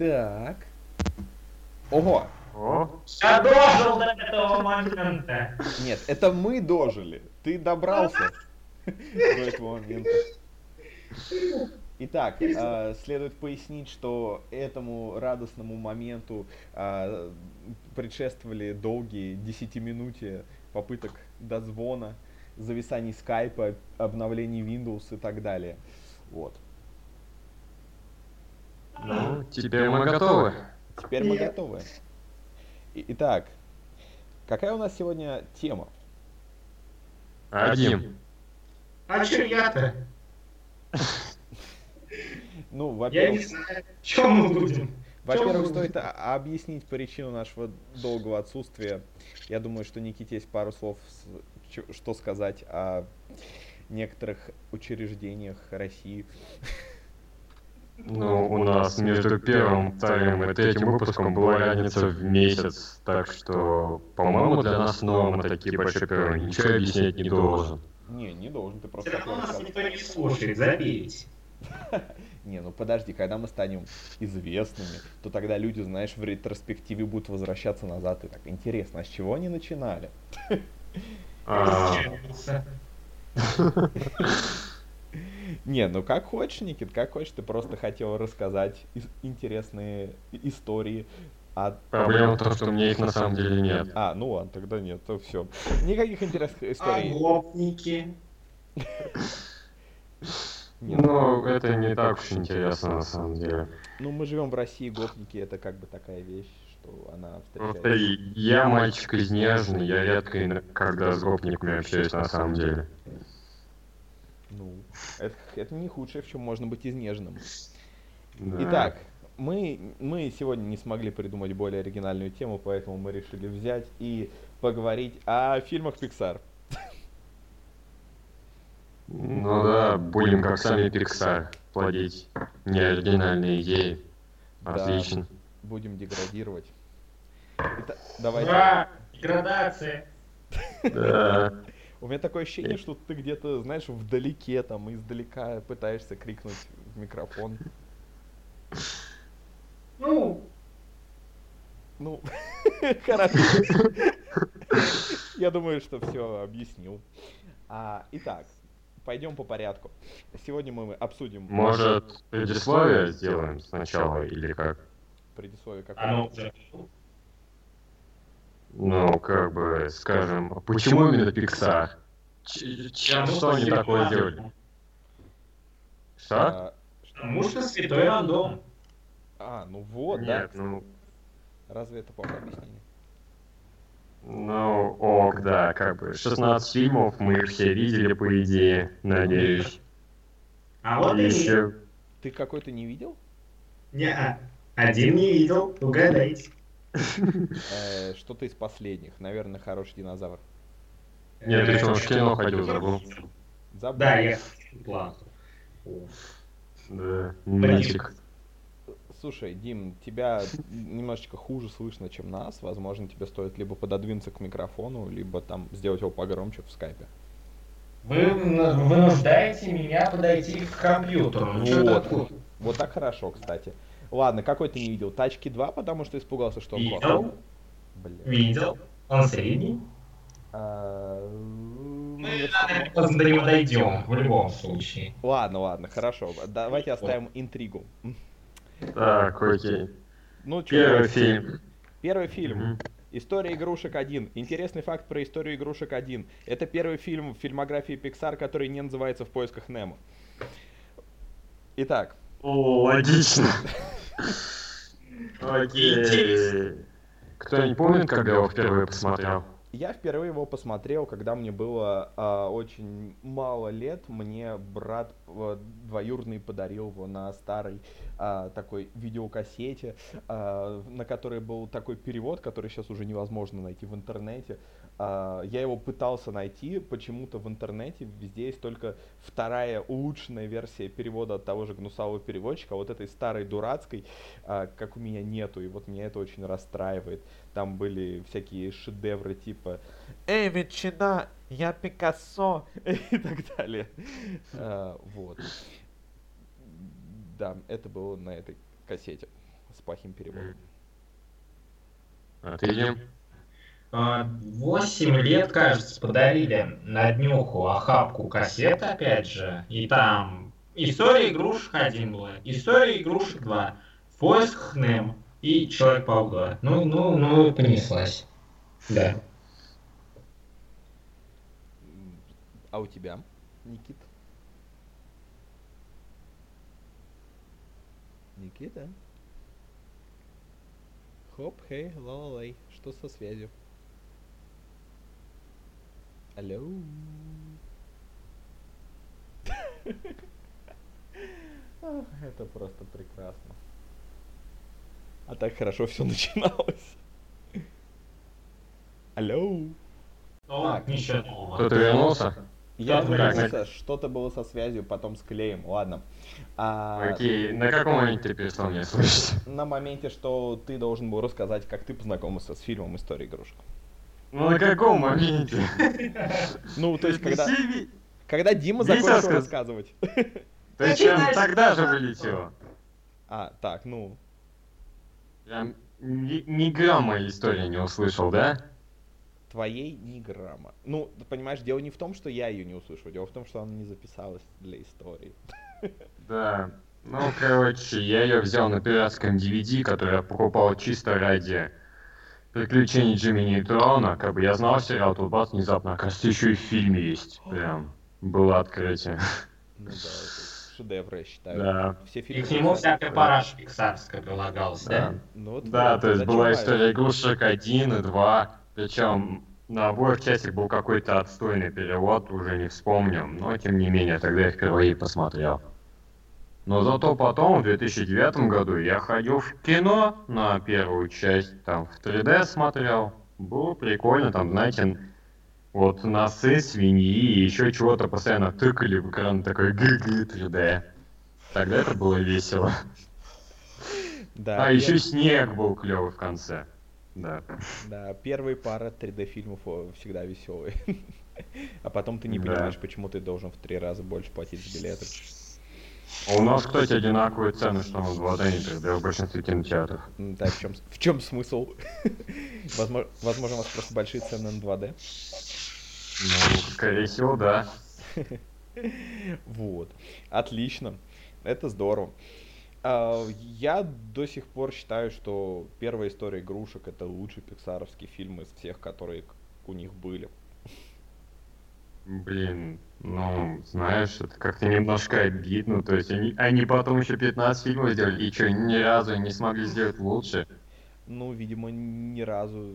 Так. Ого! О, Я дожил до этого момента. Нет, это мы дожили. Ты добрался до этого момента. Итак, э, следует пояснить, что этому радостному моменту э, предшествовали долгие десятиминутия попыток дозвона, зависаний скайпа, обновлений Windows и так далее. Вот. Ну, теперь мы готовы. Теперь мы готовы. Итак, какая у нас сегодня тема? Один. А чё я-то? Ну, Я не во-первых, знаю. Чем мы будем? во-первых, стоит объяснить причину нашего долгого отсутствия. Я думаю, что Никите есть пару слов, что сказать о некоторых учреждениях России. Ну, у нас между первым, вторым и третьим выпуском была разница в месяц, так что, по-моему, для нас норма такие большие перерывы. Ничего объяснять не должен. Не, не должен, ты просто Все равно нас никто не слушает, забейте. Не, ну подожди, когда мы станем известными, то тогда люди, знаешь, в ретроспективе будут возвращаться назад и так, интересно, а с чего они начинали? Не, ну как хочешь, Никит, как хочешь, ты просто хотел рассказать интересные истории. А, проблема в том, что у меня их на самом деле нет. а, ну ладно, тогда нет, то все. Никаких интересных историй. А гопники. нет. Ну, это не так уж интересно на самом деле. Ну, мы живем в России, гопники это как бы такая вещь, что она Просто встречается. я мальчик изнеженный, я редко, когда с гопниками общаюсь на самом деле. Ну, это, это не худшее, в чем можно быть изнеженным. Да. Итак, мы, мы сегодня не смогли придумать более оригинальную тему, поэтому мы решили взять и поговорить о фильмах Pixar. Ну да, будем как сами Pixar плодить неоригинальные идеи. Да. Отлично. Будем деградировать. Итак, давайте. Ура! Деградация. Да. У меня такое ощущение, что ты где-то, знаешь, вдалеке, там, издалека пытаешься крикнуть в микрофон. Ну, Ну, хорошо. Я думаю, что все объяснил. А, итак, пойдем по порядку. Сегодня мы обсудим Может, предисловие сделаем сначала или как? предисловие оно какое уже. Ну, как бы, скажем, а почему именно Pixar? Чем, что они такое делали? Что? А, Потому что святой рандом. а, ну вот, да. Нет, ну, Разве это плохое объяснение? ну, ок, да, как бы, 16 фильмов мы их все видели, по идее, надеюсь. А вот И и еще, Ты какой-то не видел? Не, один не видел, угадайте. Э, Что-то из последних. Наверное, хороший динозавр. нет, ты что, в кино ходил, забыл. Забыл. Да, я план. Да. Слушай, Дим, тебя немножечко хуже слышно, чем нас. Возможно, тебе стоит либо пододвинуться к микрофону, либо там сделать его погромче в скайпе. Вы вынуждаете меня подойти к компьютеру. Ну, Вот. Вот так хорошо, кстати. Ладно, какой ты не видел? Тачки 2, потому что испугался, что он Видел. плохой? Видел. Он средний. А, Мы рано или поздно до него дойдем, в любом случае. Ладно, ладно, хорошо. Давайте оставим интригу. Так, окей. Ну, Первый фильм. Первый фильм. История игрушек 1. Интересный факт про историю игрушек 1. Это первый фильм в фильмографии Pixar, который не называется «В поисках Немо». Итак, О, логично. Окей. Кто-нибудь помнит, когда его впервые посмотрел? я впервые его посмотрел, когда мне было а, очень мало лет. Мне брат э, двоюродный подарил его на старой а, такой видеокассете, а, на которой был такой перевод, который сейчас уже невозможно найти в интернете. А, я его пытался найти, почему-то в интернете везде есть только вторая улучшенная версия перевода от того же гнусавого переводчика, а вот этой старой дурацкой, а, как у меня нету, и вот меня это очень расстраивает. Там были всякие шедевры типа «Эй, ветчина, я Пикассо!» и так далее. Вот. Да, это было на этой кассете с плохим переводом. Отлично. А, 8 лет, кажется, подарили на днюху охапку кассет, опять же, и там «История игрушек 1» была, «История игрушек 2», «Поиск Хнем» и «Человек-паук 2». Ну, ну, ну, понеслась. Да. А у тебя, Никит? Никита? Хоп, хей, лолай, Что со связью? Алло? Это просто прекрасно. А так хорошо все начиналось. Алло? Ну, ничего. Кто-то вернулся? Я Так, вернулся, что-то было со связью, потом с клеем. Ладно. А, Окей, на каком моменте ты перестал меня слышать? на моменте, что ты должен был рассказать, как ты познакомился с фильмом «История игрушек». Ну на каком моменте? Ну, то есть, когда, когда Дима закончил рассказ. рассказывать. Ты чем тогда же вылетел? А, так, ну, Я ни, ни грамма истории не услышал, да? твоей ни грамма. Ну, ты понимаешь, дело не в том, что я ее не услышал, дело в том, что она не записалась для истории. Да. Ну, короче, я ее взял на пиратском DVD, который я покупал чисто ради приключений Джимми Нейтрона. Как бы я знал сериал, тут бац, внезапно, оказывается, еще и в фильме есть. Прям было открытие. Ну да, это шедевр, я считаю. Да. Все И фильмы... к нему всякая параша пиксарская прилагалась, да? Да. Ну, вот Да, вот, то есть была история игрушек 1 и 2, причем на обоих частях был какой-то отстойный перевод, уже не вспомню, но тем не менее, тогда я впервые посмотрел. Но зато потом, в 2009 году, я ходил в кино на первую часть, там в 3D смотрел. Было прикольно, там, знаете, вот носы, свиньи и еще чего-то постоянно тыкали в экран, такой ГГ 3D. Тогда это было весело. Да, А пер- еще снег был клевый в конце. Да. Да, первые пара 3D-фильмов о, всегда веселые. А потом ты не Да. понимаешь, почему ты должен в три раза больше платить за билеты. А у нас, кстати, одинаковые цены, что на 2D и 3D в большинстве кинотеатров. Так, в чем, в чем смысл? Возможно, у вас просто большие цены на 2D. Ну, скорее всего, да. Вот. Отлично. Это здорово. А, Я до сих пор считаю, что первая история игрушек это лучший пиксаровский фильм из всех, которые у них были. Блин, ну, знаешь, это как-то немножко обидно. То есть они, они потом еще 15 фильмов сделали, и что, ни разу не смогли сделать лучше? Ну, видимо, ни разу,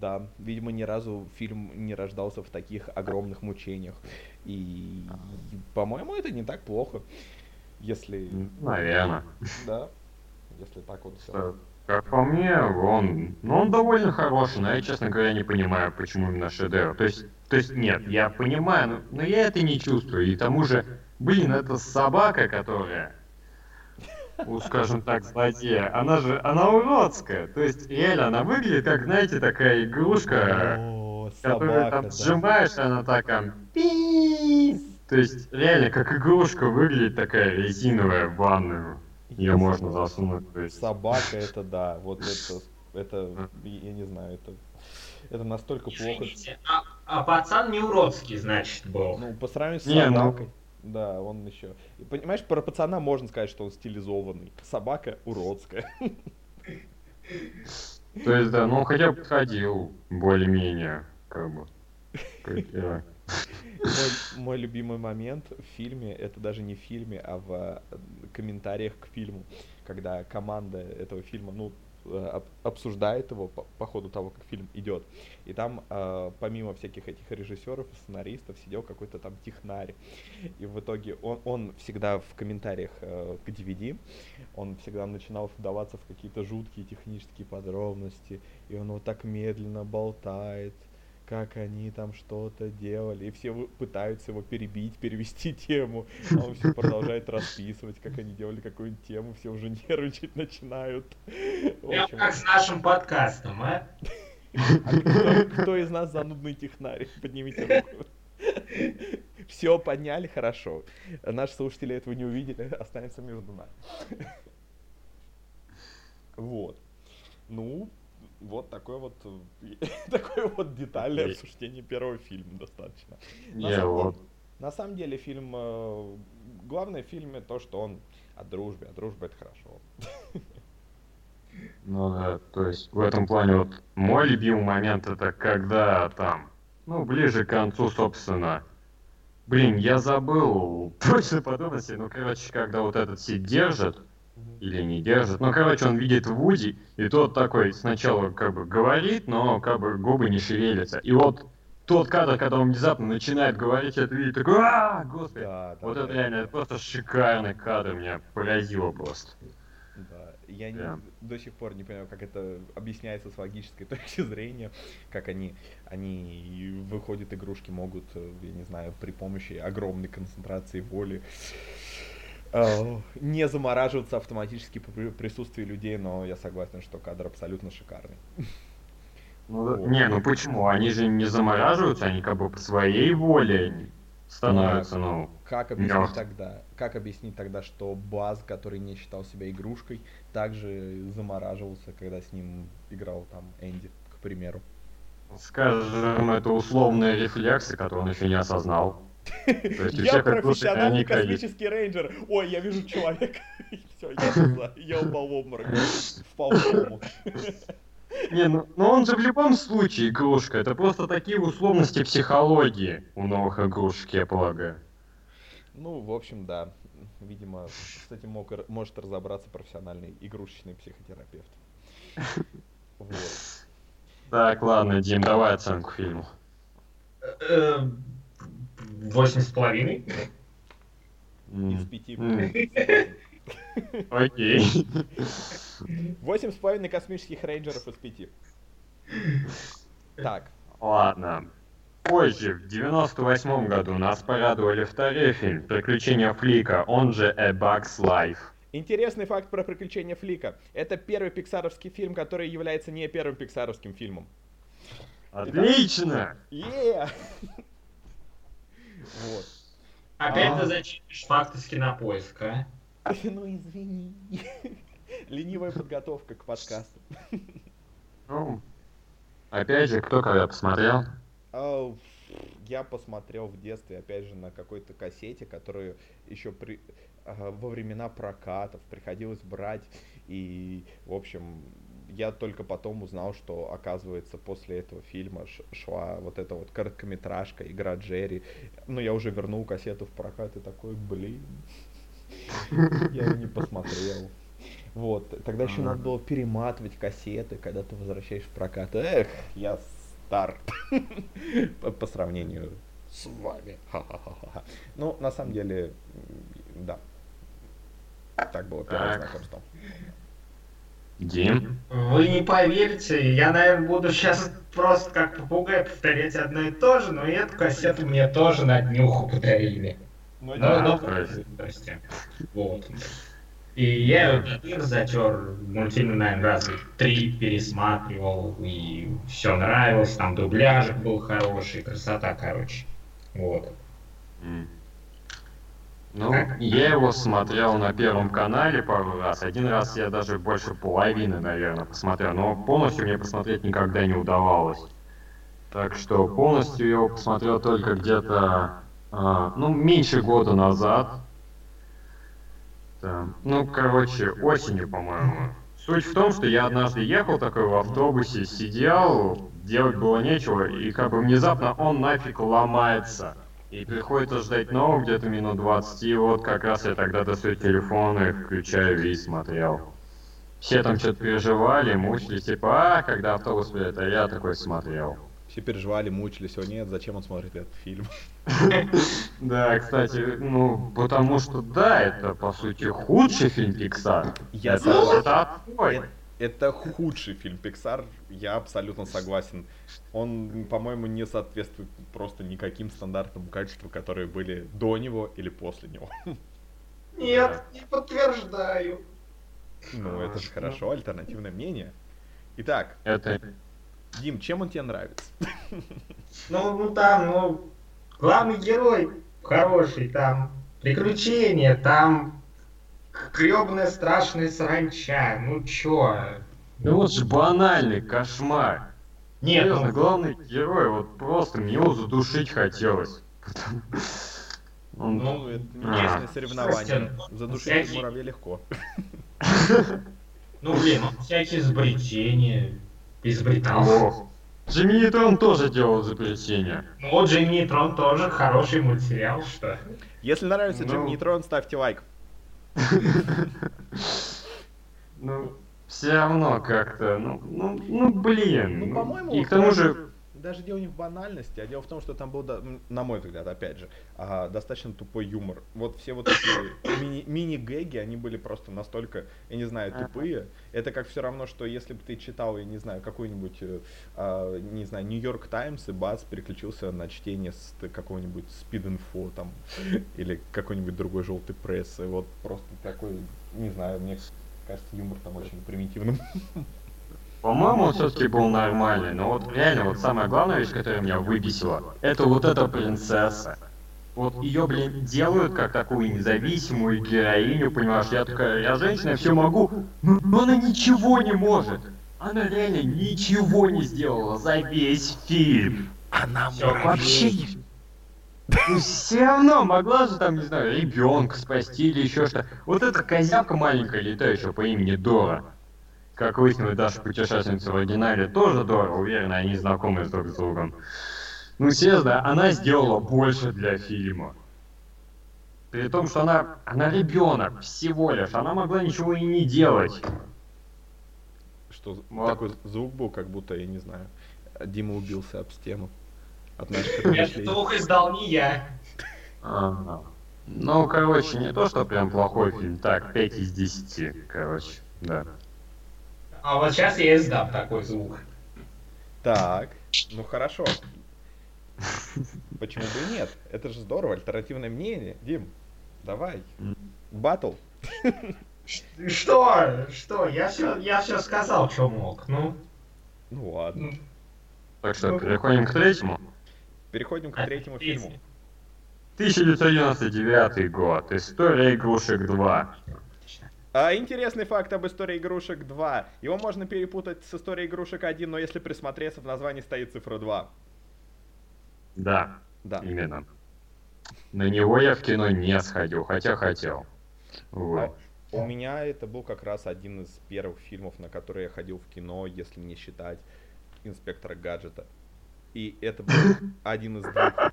да, видимо, ни разу фильм не рождался в таких огромных мучениях. И, по-моему, это не так плохо, если, Наверное. да, если так вот все. Как по мне, он, ну, он довольно хороший, но я, честно говоря, не понимаю, почему именно шедевр. То есть, то есть нет, я понимаю, но, но я это не чувствую. И к тому же, блин, это собака, которая, ну, скажем так, злодея, она же, она уродская. То есть, реально, она выглядит как, знаете, такая игрушка, О, которую собака, там да. сжимаешь, она такая пис. То есть, реально, как игрушка выглядит такая резиновая в ванную. Ее можно засунуть. То есть, Собака это да, вот это, это, я не знаю, это, это настолько плохо. Извините, а, а пацан не уродский, значит, был. Ну, по сравнению с Не, ну- собакой. Да, он еще. И понимаешь, про пацана можно сказать, что он стилизованный. Собака уродская. То есть, да, ну хотя бы подходил более-менее, как бы. Мой, мой любимый момент в фильме, это даже не в фильме, а в э, комментариях к фильму, когда команда этого фильма, ну, э, об- обсуждает его по, по ходу того, как фильм идет. И там, э, помимо всяких этих режиссеров и сценаристов, сидел какой-то там технарь. И в итоге он, он всегда в комментариях э, к DVD, он всегда начинал вдаваться в какие-то жуткие технические подробности. И он вот так медленно болтает как они там что-то делали, и все пытаются его перебить, перевести тему, а он все продолжает расписывать, как они делали какую-нибудь тему, все уже нервничать начинают. Прям общем, как с нашим подкастом, а? а кто, кто из нас занудный технарь? Поднимите руку. Все, подняли, хорошо. Наши слушатели этого не увидели, останется между нами. Вот. Ну, вот такое вот, такое вот детальное обсуждение первого фильма достаточно. На Не, самом вот. На самом деле фильм, э, главное в фильме то, что он о дружбе, а дружба это хорошо. Ну да, то есть в этом плане вот мой любимый момент это когда там, ну, ближе к концу, собственно. Блин, я забыл точно подробности, ну, короче, когда вот этот Сид держит, или не держит, ну, короче, он видит Вуди, и тот такой сначала как бы говорит, но как бы губы не шевелятся. И вот тот кадр, когда он внезапно начинает говорить, это видит, такой, а господи. Да, да, Вот да, это реально это просто шикарный кадр, меня поразило просто. Да, я не- до сих пор не понимаю, как это объясняется с логической точки зрения, как они, они выходят, игрушки могут, э, я не знаю, при помощи огромной концентрации воли не замораживаться автоматически при присутствии людей, но я согласен, что кадр абсолютно шикарный. Ну, не, ну почему? Они же не замораживаются, они как бы по своей воле становятся, ну... Как объяснить Мёртв. тогда, как объяснить тогда, что Баз, который не считал себя игрушкой, также замораживался, когда с ним играл там Энди, к примеру. Скажем, это условные рефлексы, которые он еще не осознал. Я профессиональный космический рейнджер. Ой, я вижу человека. Все, я, упал в обморок. Впал в кому. Не, ну, ну он же в любом случае игрушка. Это просто такие условности психологии у новых игрушек, я полагаю. Ну, в общем, да. Видимо, с этим мог, может разобраться профессиональный игрушечный психотерапевт. Вот. Так, ладно, Дим, давай оценку фильму. Восемь с половиной. Из пяти. Окей. Восемь с половиной космических рейнджеров из пяти. Так, Ладно. Позже, в 98 году, нас порадовали второй фильм «Приключения Флика», он же «A Bug's Life». интересный факт про приключения Флика. Это первый пиксаровский фильм, который является не первым пиксаровским фильмом. Отлично! Е! Вот. Опять А. ты зачитываешь факты с кинопоиска. а? Ну извини. Ленивая подготовка к подкасту. Ну, опять же, кто когда посмотрел? А, Я посмотрел в детстве, опять же, на какой-то кассете, которую еще при... ага, во времена прокатов приходилось брать. И, в общем, я только потом узнал, что, оказывается, после этого фильма шла вот эта вот короткометражка «Игра Джерри». Ну, я уже вернул кассету в прокат и такой, блин, я ее не посмотрел. Вот, тогда еще надо было перематывать кассеты, когда ты возвращаешь в прокат. Эх, я стар по, сравнению с вами. Ну, на самом деле, да. Так было первое знакомство. Дим? Вы не поверите, я, наверное, буду сейчас просто как попугай повторять одно и то же, но и эту кассету мне тоже на днюху подарили. Ну, Ну, Да, ну, здрасте. здрасте. Вот. И я его мир затер, мультфильм, наверное, раза три пересматривал, и все нравилось, там дубляжик был хороший, красота, короче. Вот. М. Ну, я его смотрел на Первом канале пару раз. Один раз я даже больше половины, наверное, посмотрел. Но полностью мне посмотреть никогда не удавалось. Так что полностью я его посмотрел только где-то, а, ну, меньше года назад. Да. Ну, короче, осенью, по-моему. Суть в том, что я однажды ехал такой в автобусе, сидел, делать было нечего, и как бы внезапно он нафиг ломается. И приходится ждать нового где-то минут 20, и вот как раз я тогда достаю телефон и включаю и смотрел. Все там что-то переживали, мучились, типа, а, когда автобус придет, а я такой смотрел. Все переживали, мучились, о нет, зачем он смотрит этот фильм? Да, кстати, ну, потому что, да, это, по сути, худший фильм Pixar. Я согласен. это отстой. Это худший фильм Pixar, я абсолютно согласен. Он, по-моему, не соответствует просто никаким стандартам качества, которые были до него или после него. Нет, не подтверждаю. Ну, это же хорошо, альтернативное мнение. Итак, Это, Дим, чем он тебе нравится? Ну, ну там, ну, главный герой хороший, там приключения, там гребаная страшная саранча. Ну чё? Ну вот же банальный кошмар. Нет, Серьезно, ну, главный герой, вот просто мне его задушить хотелось. Он- Ну, это А. честное соревнование. Задушить всякие- муравья легко. ну блин, ну, всякие изобретения. Изобретал. Ох. Джимми Нейтрон тоже делал изобретения. Ну вот Джимми Нейтрон тоже хороший мультсериал, что? Если нравится Ну. Нейтрон, ставьте лайк. Ну, все равно как-то, ну, ну, ну, блин. Ну, по-моему, И к тому же, Даже дело не в банальности, а дело в том, что там был, на мой взгляд, опять же, а, достаточно тупой юмор. Вот все вот эти мини- мини-гэги, они были просто настолько, я не знаю, тупые. Это как все равно, что если бы ты читал, я не знаю, какой-нибудь, э, а, не знаю, Нью-Йорк Таймс, и бац, переключился на чтение с какого-нибудь спид-инфо там, или какой-нибудь другой желтой прессы. Вот просто такой, не знаю, мне кажется, юмор там очень примитивным. по-моему, он все-таки был нормальный. Но вот реально, вот самая главная вещь, которая меня выбесила, это вот эта принцесса. Вот ее, блин, делают как такую независимую героиню, понимаешь? Я такая, я женщина, все могу, но, но она ничего не может. Она реально ничего не сделала за весь фильм. Она Вообще ну, все равно могла же там, не знаю, ребенка спасти или еще что. Вот эта козявка маленькая летающая по имени Дора. Как выяснилось, даже путешественница в оригинале тоже Дора, уверена, они знакомы друг с другом. Ну, серьезно, она сделала больше для фильма. При том, что она, она ребенок всего лишь, она могла ничего и не делать. Что Вот. такой звук был, как будто, я не знаю, Дима убился об стену. От наших звук издал не я. Ага. Ну, короче, не то, что прям плохой фильм, так, 5 из 10, короче, да. А вот сейчас я издам такой звук. Так, ну хорошо. Почему бы и нет? Это же здорово, альтернативное мнение. Дим, давай. Батл. Что? Что? Я все, я все сказал, что мог. Ну, Ну ладно. Так что, Ну. переходим к третьему. Переходим к третьему фильму. 1999 год. История игрушек 2. А, интересный факт об истории игрушек 2. Его можно перепутать с историей игрушек 1, но если присмотреться, в названии стоит цифра 2. Да, Да. именно. На него я в кино не сходил, хотя хотел. Вот. У меня это был как раз один из первых фильмов, на которые я ходил в кино, если не считать инспектора гаджета. И это был один из двух,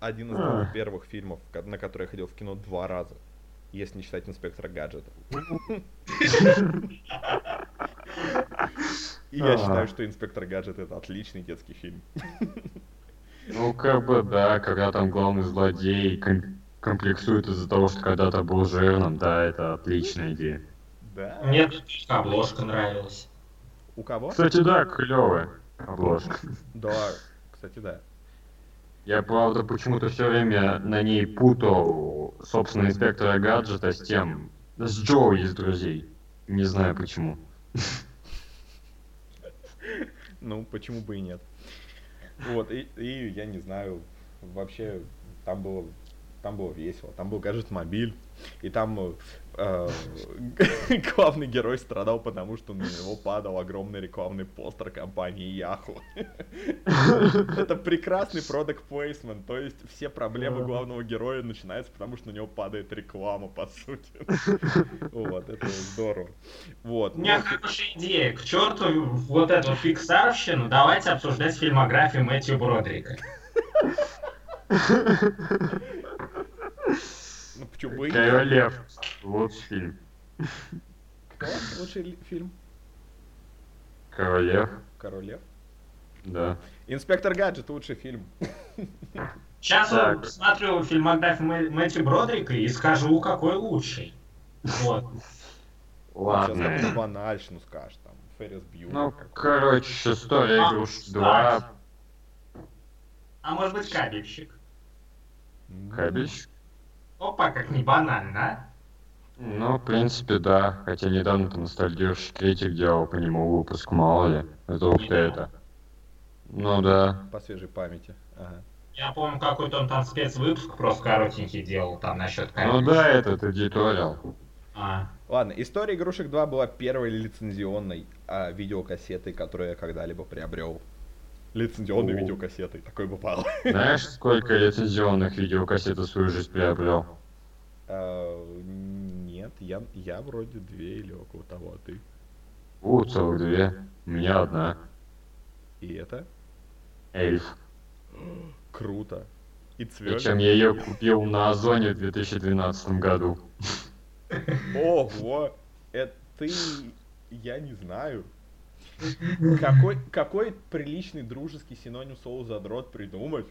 один из двух первых фильмов, на которые я ходил в кино два раза, если не считать инспектора гаджета. И я Ага. считаю, что инспектор гаджет это отличный детский фильм. Ну, как бы, да, когда там главный злодей ком- комплексует из-за того, что когда-то был жирным, да, это отличная идея. Да. мне тут обложка нравилась. У кого? Кстати, да, клевая обложка. Да, кстати, да. Я, правда, почему-то все время на ней путал, собственно, инспектора гаджета с тем, с Джоуи из друзей. Не знаю почему. Ну, почему бы и нет. Вот, и, и я не знаю, вообще там было, там было весело, там был гаджет мобиль, и там э, главный герой страдал, потому что на него падал огромный рекламный постер компании Yahoo. Это прекрасный продукт placement, то есть все проблемы главного героя начинаются, потому что на него падает реклама, по сути. Вот, это здорово. Вот. У меня хорошая идея. К черту вот эту фиксарщину. Давайте обсуждать фильмографию Мэтью Бродрика. Ну, почему бы и нет? Король Лев. Лучший фильм. Кто лучший фильм? Король Лев, Король Лев. да. Инспектор Гаджет лучший фильм. Сейчас Так. посмотрю фильмографию Мэ- Мэтью Бродрика и скажу, какой лучший. Вот. Сейчас Ладно. какую-то банальщину скажешь, там, Феррис Бьюлер. Ну, короче, история А, игрушек 2. А может быть кабельщик? Кабич. Опа, как не банально, а? Ну, в принципе, да. Хотя недавно там ностальгирующий критик делал по нему выпуск, мало ли. Это ух ты это. Ну да. По свежей памяти. Ага. Я помню, какой-то он там спецвыпуск просто коротенький делал там насчет Ну кабельщика. да, этот эдиториал. А, Ладно, История игрушек 2 была первой лицензионной а, видеокассетой, которую я когда-либо приобрел. Лицензионной О. видеокассетой, такой бывало. Знаешь, сколько лицензионных видеокассет за свою жизнь приобрел? А, Нет, я, я вроде две или около того, а ты? У, целых две. У меня одна. И это Эльф. круто. И цвет. Причем я ее купил на Озоне в 2012 году. Ого! Это ты... Я не знаю. Какой, какой приличный дружеский синоним слова задрот придумать?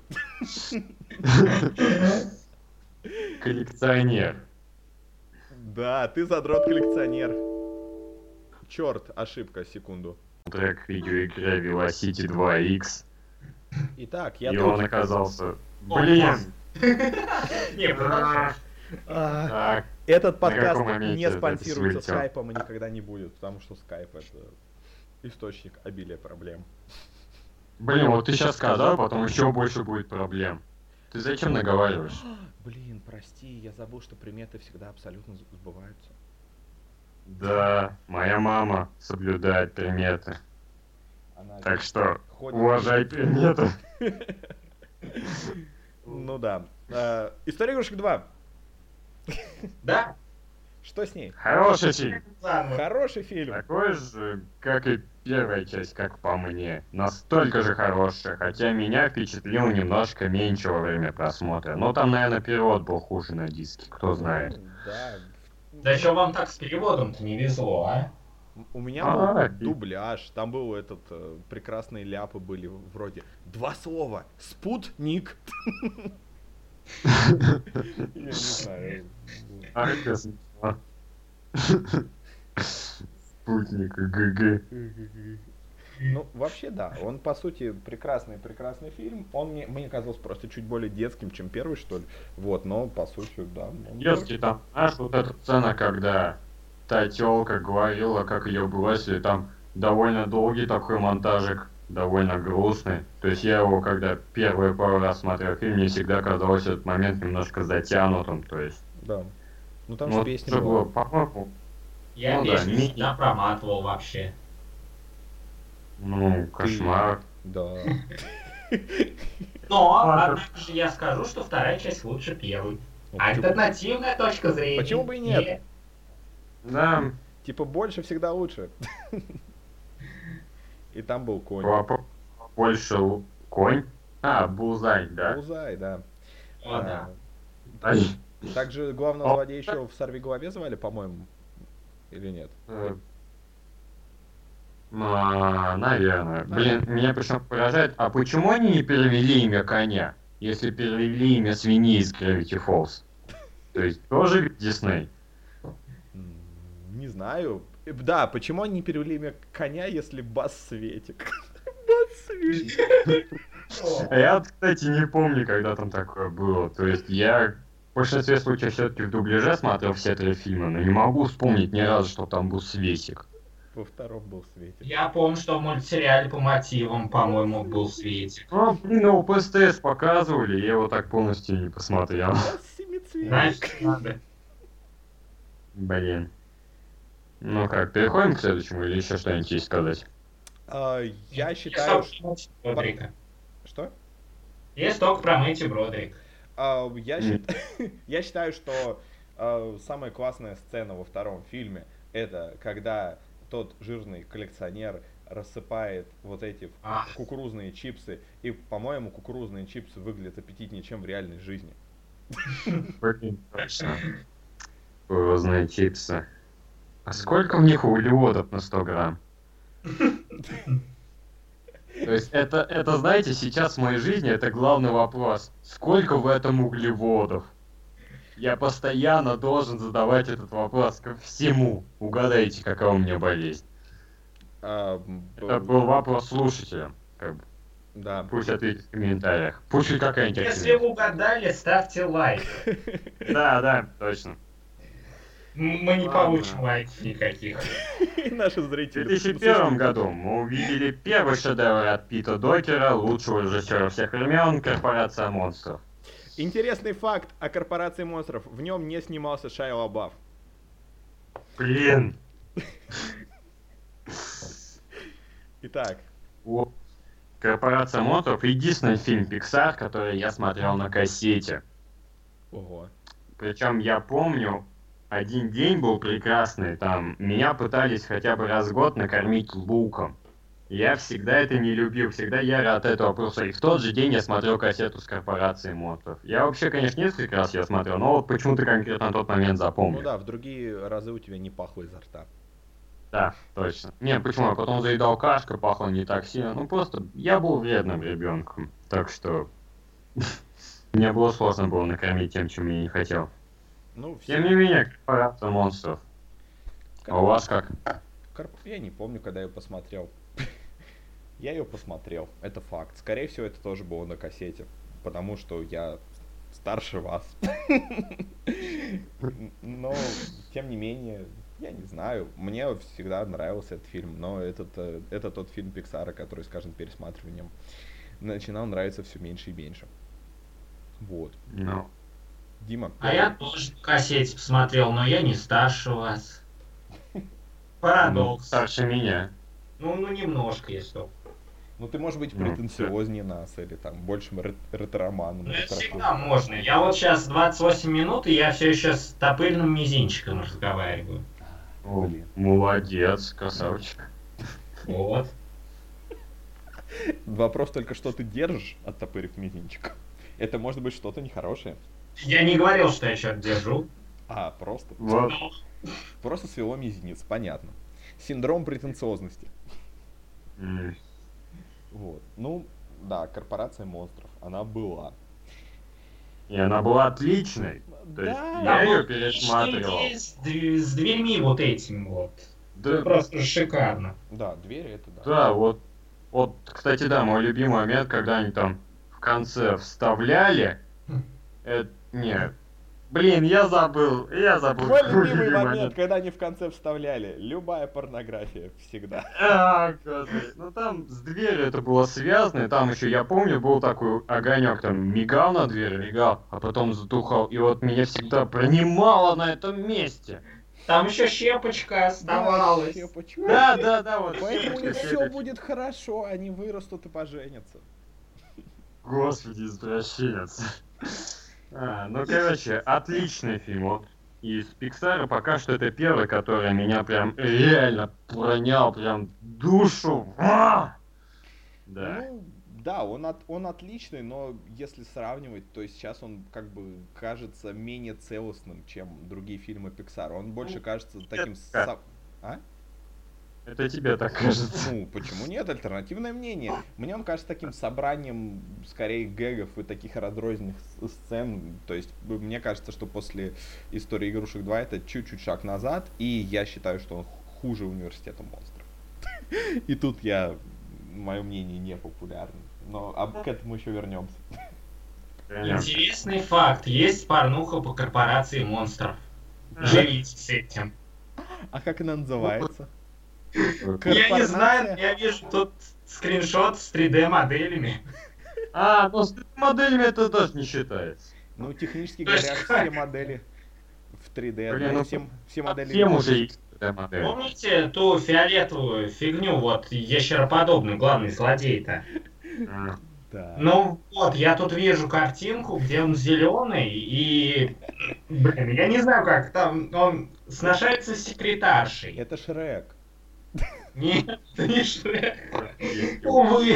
Коллекционер. Да, ты задрот коллекционер. Черт, ошибка, секунду. Трек видеоигры Velocity 2X. Итак, я И он оказался... Блин! Продолжай. А, Так, Этот подкаст не спонсируется скайпом и никогда не будет, потому что скайп это источник обилия проблем. блин, вот ты сейчас сказал, потом еще больше будет проблем. Ты зачем наговариваешь? Блин, прости, я забыл, что приметы всегда абсолютно сбываются. Да, моя мама соблюдает приметы. Она Так что, ходит- уважай приметы. Ну да. А, История игрушек 2. Да? Что с ней? Хороший фильм. Хороший фильм. Такой же, как и первая часть, как по мне. Настолько же хорошая, хотя меня впечатлил немножко меньше во время просмотра. Но там, наверное, перевод был хуже на диске, кто знает. Да. Да что вам так с переводом-то не везло, а? У меня А, был дубляж, там был этот э, прекрасные ляпы были вроде два слова. Спутник. Я не знаю. А это смешно. Спутник ГГ. Ну, вообще, да. Он, по сути, прекрасный, прекрасный фильм. Он мне, мне казался просто чуть более детским, чем первый, что ли. Вот, но, по сути, да. Детский там, знаешь, вот эта сцена, когда та тёлка говорила, как ее бросили, там довольно долгий такой монтажик, довольно грустный. То есть я его, когда первый пару раз смотрел фильм, мне всегда казалось этот момент немножко затянутым, то есть... Да. Ну, там ну, же песня была. по-моему, Я Ну да, песню ми- всегда проматывал вообще. ну, кошмар. Да. Но, однако же я скажу, что вторая часть лучше первой. Ну, Альтернативная точка зрения. Почему бы и нет? Да, Типа, больше всегда лучше. И там был конь. больше конь. А, Булзай, да? Бузай, да. О, да. А, Также главного злодея еще в «Сорви голове» звали, по-моему. Или нет? э, а, наверное. Блин, меня причем поражает, а почему они не перевели имя коня, если перевели имя свиньи из Gravity Falls? То есть тоже Дисней? Не знаю. Э, Да, почему они не перевели имя коня, если Бас Светик? Бас Светик. Я, кстати, не помню, когда там такое было. То есть я большинстве случаев все-таки в дубляже смотрел все три фильма, но не могу вспомнить ни разу, что там был Светик. Во втором был Светик. Я помню, что в мультсериале по мотивам, по-моему, был Светик. Ну, блин, его по СТС показывали, я его так полностью не посмотрел. Значит, надо. Блин. Ну как, переходим к следующему или еще что-нибудь есть сказать? А, Я Я считаю... Бродрика. Что? Есть только про Мэтью Бродрик. А, Я счит- я считаю, что а, самая классная сцена во втором фильме это когда тот жирный коллекционер рассыпает вот эти кукурузные чипсы. И, по-моему, кукурузные чипсы выглядят аппетитнее, чем в реальной жизни. Блин, точно. Кукурузные чипсы. А сколько в них углеводов на 100 грамм? То есть это, это, знаете, сейчас в моей жизни это главный вопрос. Сколько в этом углеводов? Я постоянно должен задавать этот вопрос ко всему. Угадайте, какая у меня болезнь. А, Это был вопрос слушателя. Как бы, Да. Пусть ответит в комментариях. Пусть какая-нибудь Если угадали, ставьте лайк. Да, да, точно. Мы не получим лайков никаких. И наши В зрители. 2001 году мы увидели первый шедевр от Пита Докера, лучшего режиссера всех времен, «Корпорация монстров». Интересный факт о корпорации монстров. В нем не снимался Шайа Лабаф. Блин. Итак, Вот. Корпорация монстров единственный фильм Pixar, который я смотрел на кассете. ого. Причем я помню, один день был прекрасный, там меня пытались хотя бы раз в год накормить луком. Я всегда это не любил, всегда яро от этого просто. И в тот же день я смотрел кассету с корпорацией монстров. Я вообще, конечно, несколько раз я смотрел, но вот почему-то конкретно тот момент запомнил. Ну да, в другие разы у тебя не пахло изо рта. Да, точно. Не, почему? Я потом заедал кашка, пахло не так сильно. Ну просто я был вредным ребенком. Так что мне было сложно было накормить тем, чем я не хотел. Ну, Тем не менее, корпорация монстров. А у вас как? Карп... Я не помню, когда я посмотрел. я ее посмотрел, это факт. Скорее всего, это тоже было на кассете, потому что я старше вас. Но, тем не менее, я не знаю. Мне всегда нравился этот фильм, но этот, э, это тот фильм Пиксара, который с каждым пересматриванием начинал нравиться все меньше и меньше. Вот. Ну, Дима, А я тоже на кассете посмотрел, но я не старше вас. Парадокс. старше меня. Ну, ну немножко, если. ну ты можешь быть Ну, претенциознее нас или там большим рет- ретроманом. Ну, это всегда можно. Я вот сейчас 28 минут, и я все еще с топырным мизинчиком разговариваю. О, Блин. молодец, красавчик. Вот. Вопрос только, что ты держишь, оттопырив мизинчик. Это может быть что-то нехорошее. Я не говорил, что я что-то держу. А, просто. Вот. Просто свело мизинец, понятно. Синдром претенциозности. М, Вот. Ну, да, корпорация монстров. Она была. И она была отличной. То есть Да. я Там ее был пересматривал. С, с дверьми вот этим вот. Да, Просто шикарно. Да, двери это да. да, вот, вот, кстати, да, мой любимый момент, когда они там в конце вставляли. Это, нет. Блин, я забыл, я забыл. Мой любимый момент, когда они в конце вставляли. Любая порнография всегда. А, господи. Ну там с дверью это было связано, и там еще, я помню, был такой огонек, там мигал на двери, мигал, а потом затухал. И вот меня всегда принимало на этом месте. Там еще щепочка оставалась. Да, щепочка. Да, да, да, вот. Поэтому у них все будет хорошо, они вырастут и поженятся. Господи, извращенец. А, ну, короче, отличный фильм. Вот. Из Пиксара пока что это первый, который меня прям реально пронял, прям душу. А! Да. Ну, да, он, от, он отличный, но если сравнивать, то сейчас он как бы кажется менее целостным, чем другие фильмы Pixar. Он больше Ну, кажется таким... со- А? Это тебе так кажется. Ну, почему нет? Альтернативное мнение. Мне он кажется таким собранием, скорее, гэгов и таких разрозненных сцен. То есть, мне кажется, что после истории игрушек 2 это чуть-чуть шаг назад, и я считаю, что он хуже университета монстров. И тут я, мое мнение не популярно. Но об- к этому еще вернемся. Интересный факт. Есть порнуха по корпорации монстров. Живите с этим. А как она называется? Я не знаю, но я вижу тут скриншот с 3D моделями. А, ну с моделями это даже не считается. Ну, технически говоря, все модели в 3D. Блин, ну, ну, все, все модели... Всем уже есть. Помните ту фиолетовую фигню, вот, ящероподобную, главный злодей-то? А, Да. Ну, вот, я тут вижу картинку, где он зеленый, и, блин, я не знаю как, там он сношается с секретаршей. Это Шрек. Нет, это не Шрек. Увы.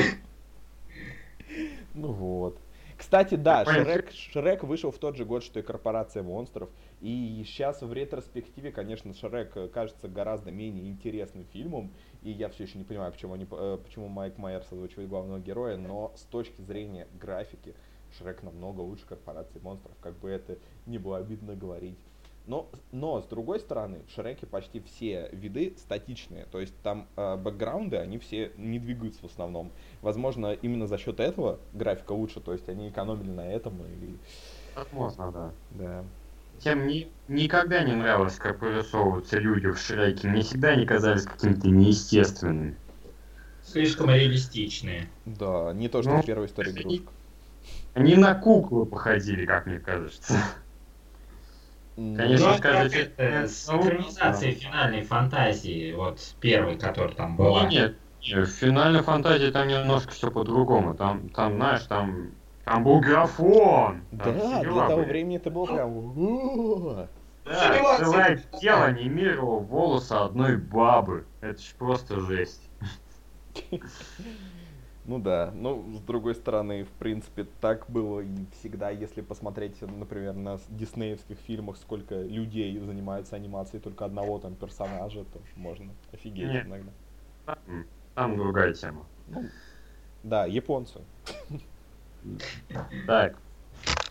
Ну вот. Кстати, да. Шрек, Шрек вышел в тот же год, что и Корпорация монстров. И сейчас в ретроспективе, конечно, Шрек кажется гораздо менее интересным фильмом. И я все еще не понимаю, почему, они, э, почему Майк Майерс озвучивает главного героя. Но с точки зрения графики, Шрек намного лучше Корпорации монстров. Как бы это не было обидно говорить. Но, но с другой стороны, в Шреке почти все виды статичные. То есть там э, бэкграунды, они все не двигаются в основном. Возможно, именно за счет этого графика лучше. То есть они экономили на этом. И, Возможно, да. да. Тем ни- никогда не нравилось, как прорисовываются люди в Шреке. Мне всегда они казались какими-то неестественными. Слишком реалистичные. Да, не то, что Ну, в первой истории игрушек. Они на куклы походили, как мне кажется. Конечно, Ну, скажи, это, че- э, с экранизацией финальной фантазии, вот первой, которая там была. Нет, нет, в финальной фантазии там немножко все по-другому. Там, там, знаешь, там, там был графон. Да, там все для того были. времени это было прям... Да, целое тело анимировало волосы одной бабы. Это ж просто жесть. Ну да, ну, с другой стороны, в принципе, так было и всегда, если посмотреть, например, на диснеевских фильмах, сколько людей занимаются анимацией только одного там персонажа, то можно офигеть Нет. иногда. Там, там другая тема. Да, японцы. Так,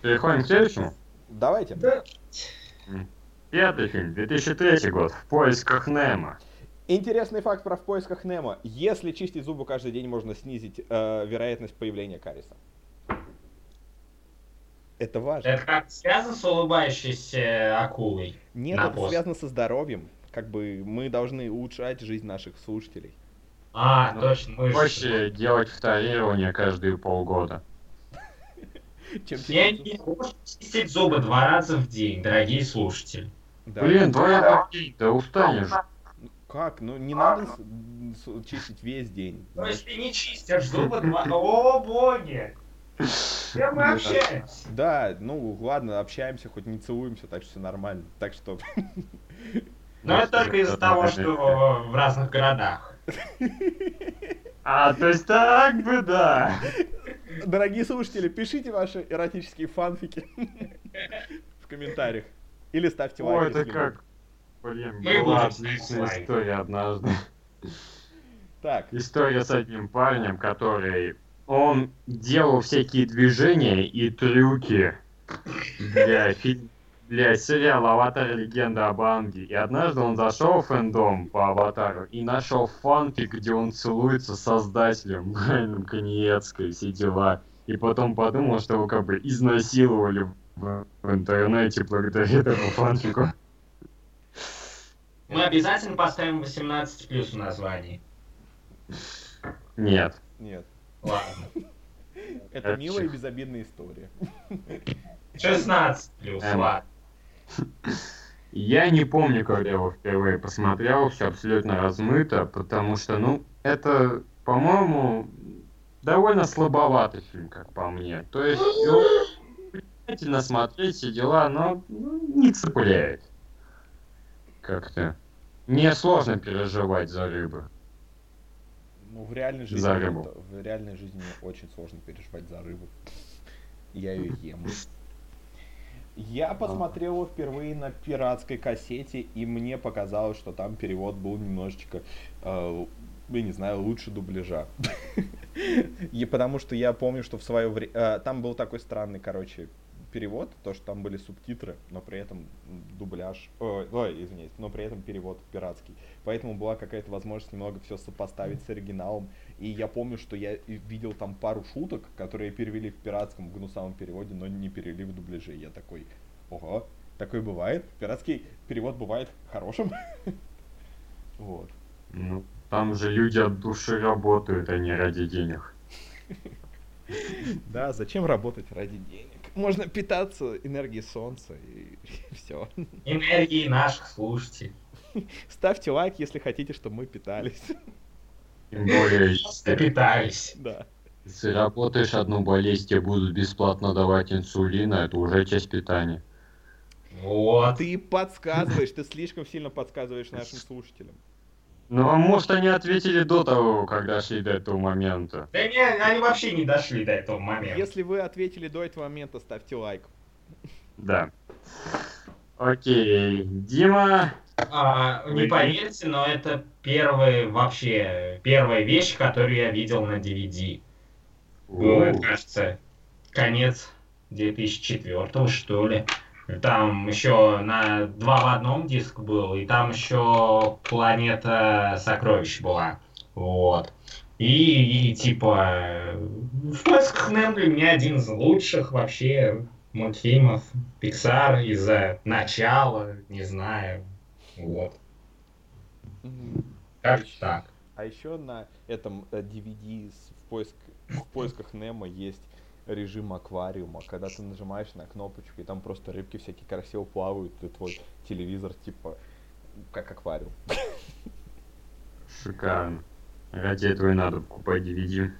переходим к следующему. Давайте. Да. Пятый фильм, 2003 год, «В поисках Немо». Интересный факт про в поисках Немо. Если чистить зубы каждый день, можно снизить э, вероятность появления кариеса. Это важно. Это как связано с улыбающейся акулой? Нет, на это пост. связано со здоровьем. Как бы мы должны улучшать жизнь наших слушателей. А, Ну, точно, мы же... Проще делать вторирование каждые полгода. Чем Я не могу чистить зубы два раза в день, дорогие слушатели. Да. Блин, два день, да устанешь. Как? Ну не надо с- с- чистить весь день. То есть ты не чистишь зубы два... О, боги! Где мы общаемся? Да, ну ладно, общаемся, хоть не целуемся, так что все нормально. Так что Но это только из-за того, что в разных городах. А, то есть так бы, да. Дорогие слушатели, пишите ваши эротические фанфики в комментариях. Или ставьте Ой, лайк. это если как... Блин, Мы была отличная история однажды. Так, История с одним парнем, который... Он делал всякие движения и трюки для, фи- для сериала «Аватар. Легенда об Анге». И однажды он зашел в фэндом по «Аватару» и нашел фанфик, где он целуется с создателем Брайаном Коньецкой, и все дела. И потом подумал, что его как бы изнасиловали в интернете благодаря этому фанфику. Мы обязательно поставим 18 плюс в названии. Нет. нет. Ладно. Это милая и безобидная история. 16 плюс, Эм. ладно. Я не помню, когда его впервые посмотрел, все абсолютно размыто, потому что, ну, это, по-моему, довольно слабоватый фильм, как по мне. То есть, его внимательно смотреть все дела, но ну, не цепляет. Как-то. Мне сложно переживать за рыбы. Ну, в реальной жизни, За рыбу. в реальной жизни мне очень сложно переживать за рыбу. Я ее ем. Я посмотрел его впервые на пиратской кассете, и мне показалось, что там перевод был немножечко, э, я не знаю, лучше дубляжа. И потому что я помню, что в свое время... Там был такой странный, короче, перевод, то, что там были субтитры, но при этом дубляж... Ой, ой, извиняюсь, но при этом перевод пиратский. Поэтому была какая-то возможность немного все сопоставить с оригиналом. И я помню, что я видел там пару шуток, которые перевели в пиратском гнусавом переводе, но не перевели в дубляже. Я такой, ого, такое бывает? Пиратский перевод бывает хорошим? Вот. Ну, там же люди от души работают, а не ради денег. Да, зачем работать ради денег? Можно питаться энергией солнца и все. Энергии наших слушателей. Ставьте лайк, если хотите, чтобы мы питались. Тем более, если, питались. Да. если работаешь одну болезнь, тебе будут бесплатно давать инсулин, а это уже часть питания. Вот. Ты подсказываешь, ты слишком сильно подсказываешь нашим слушателям. Ну, а может, они ответили до того, когда шли до этого момента. Да не, они вообще не дошли до этого момента. Если вы ответили до этого момента, ставьте лайк. Да. Окей. Дима. А, не поверите, но это первые вообще первая вещь, которую я видел на DVD. Ну, это, кажется, конец 2004 что ли. Там еще на два в одном диск был, и там еще планета сокровищ была. Вот. И, и, типа в поисках Немо для меня один из лучших вообще мультфильмов Pixar из-за начала, не знаю. Вот. Как так. А еще на этом э, DVD с- в, поиск, в поисках Немо есть режим аквариума, когда ты нажимаешь на кнопочку, и там просто рыбки всякие красиво плавают, и твой телевизор типа как аквариум. Шикарно. Ради этого и надо покупать DVD.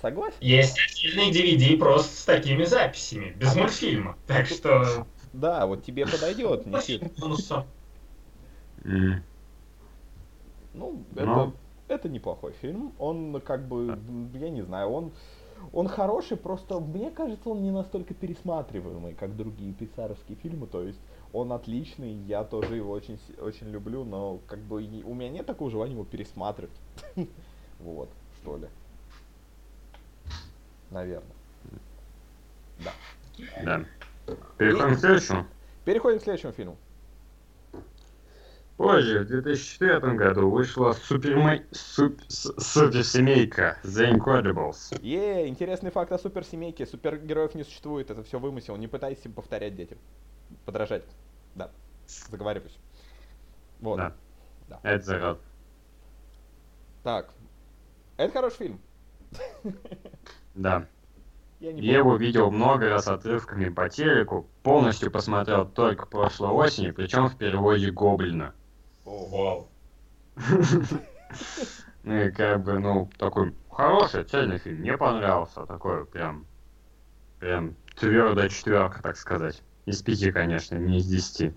Согласен? Есть отдельный DVD просто с такими записями, без мультфильма. Так что... Да, вот тебе подойдет, Никит. Бонусом. М, Ну, это, Ну. это неплохой фильм. Он как бы, я не знаю, он, он хороший, просто мне кажется, он не настолько пересматриваемый, как другие пиццаровские фильмы. То есть он отличный, я тоже его очень, очень люблю, но как бы у меня нет такого желания его пересматривать. Вот, что ли. Наверное. Да. Переходим к следующему. Переходим к следующему фильму. Позже, в 2004 году, вышла суперме... суп... суперсемейка The Incredibles. Е, интересный факт о суперсемейке. Супергероев не существует, это все вымысел. Не пытайся повторять детям. Подражать. Да. Заговариваюсь. Вот. Да. Да. Это зарад. Так. Это хороший фильм. Да. Я не Я его видел много раз отрывками по телеку, полностью посмотрел только прошлой осенью, причем в переводе Гоблина. Вау. Ну и как бы, ну, такой хороший, цельный фильм. Мне понравился. Такой прям, прям твердая четверка, так сказать. Из пяти, конечно, не из десяти.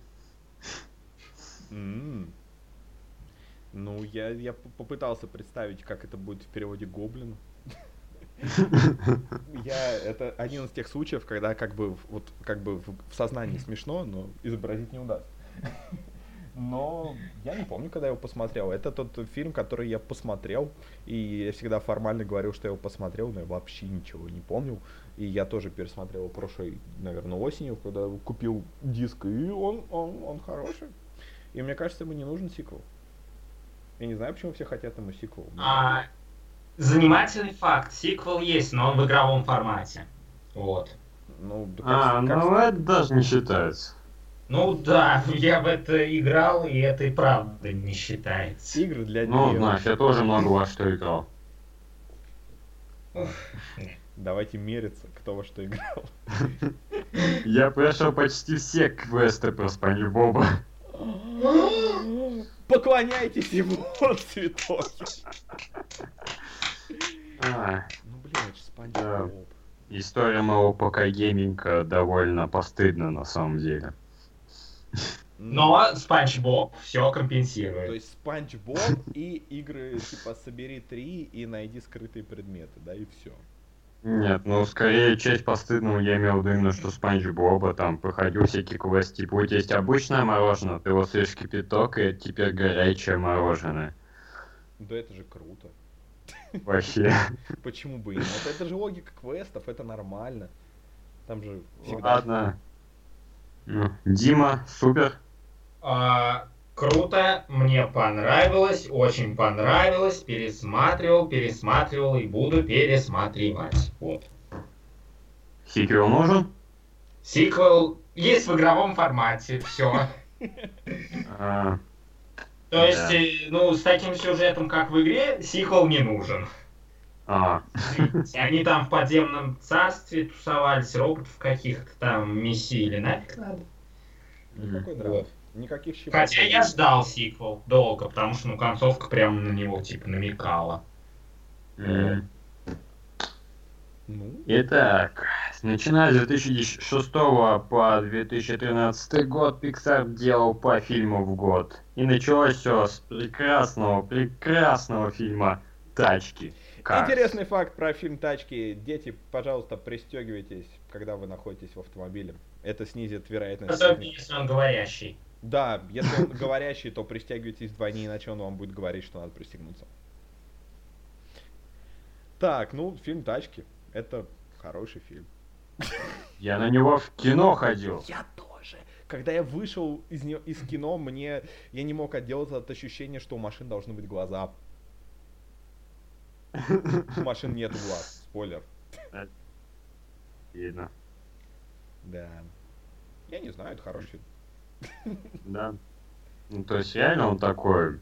Ну, я, я попытался представить, как это будет в переводе Гоблин. Я, это один из тех случаев, когда как бы в- вот как бы в, в сознании смешно, но изобразить не удастся. Но я не помню, когда я его посмотрел. Это тот фильм, который я посмотрел, и я всегда формально говорил, что я его посмотрел, но я вообще ничего не помнил. И я тоже пересмотрел его прошлой, наверное, осенью, когда купил диск, и он, он, он хороший. И мне кажется, ему не нужен сиквел. Я не знаю, почему все хотят ему сиквел. но- А, занимательный факт. Сиквел есть, но он в игровом формате. Вот. Ну, да А, как- ну это даже не считается. Ну да, я в это играл, и это и правда не считается. игры для Ну, знаешь, я тоже много во что играл. Давайте мериться, кто во что играл. Я прошел почти все квесты про Спанч Боба. Поклоняйтесь ему, он цветочек. А, Ну, же Спанч история моего ПК гейминга довольно постыдна на самом деле. Но Спанч Боб все То компенсирует. есть Спанч Боб и игры типа собери три и найди скрытые предметы, да, и все. Нет, ну скорее часть постыдного я имел в виду именно, что Спанч Боба там проходил всякие квесты, типа у тебя есть обычное мороженое, ты его суешь в кипяток, и это теперь горячее мороженое. Да это же круто. Вообще. Почему бы и нет? Это же логика квестов, это нормально. Там же всегда... Ладно. Дима, супер. А, круто, мне понравилось, очень понравилось, пересматривал, пересматривал и буду пересматривать. Вот. Сиквел нужен? Сиквел есть в игровом формате, все. А, То есть, э, ну, с таким сюжетом, как в игре, сиквел не нужен. А, Они там в подземном царстве тусовались, роботов каких-то там месили, нафиг надо. Никакой. Никаких щипов. Хотя я ждал сиквел долго, потому что, ну, концовка прям на него, типа, намекала. Ну, Итак, начиная с 2006 по 2013 год Pixar делал по фильму в год. И началось все с прекрасного, прекрасного фильма «Тачки». Cars. Интересный факт про фильм «Тачки». Дети, пожалуйста, пристегивайтесь, когда вы находитесь в автомобиле. Это снизит вероятность... Особенно, если он говорящий. Да, если он говорящий, то пристегивайтесь вдвойне, иначе он вам будет говорить, что надо пристегнуться. Так, ну, фильм «Тачки». Это хороший фильм. Я на него в кино ходил. Я тоже. Когда я вышел из, не- из кино, мне я не мог отделаться от ощущения, что у машин должны быть глаза. У машин нет глаз. Спойлер. Видно. Да. Я не знаю, это хороший фильм. Да. Ну, то есть реально он такой,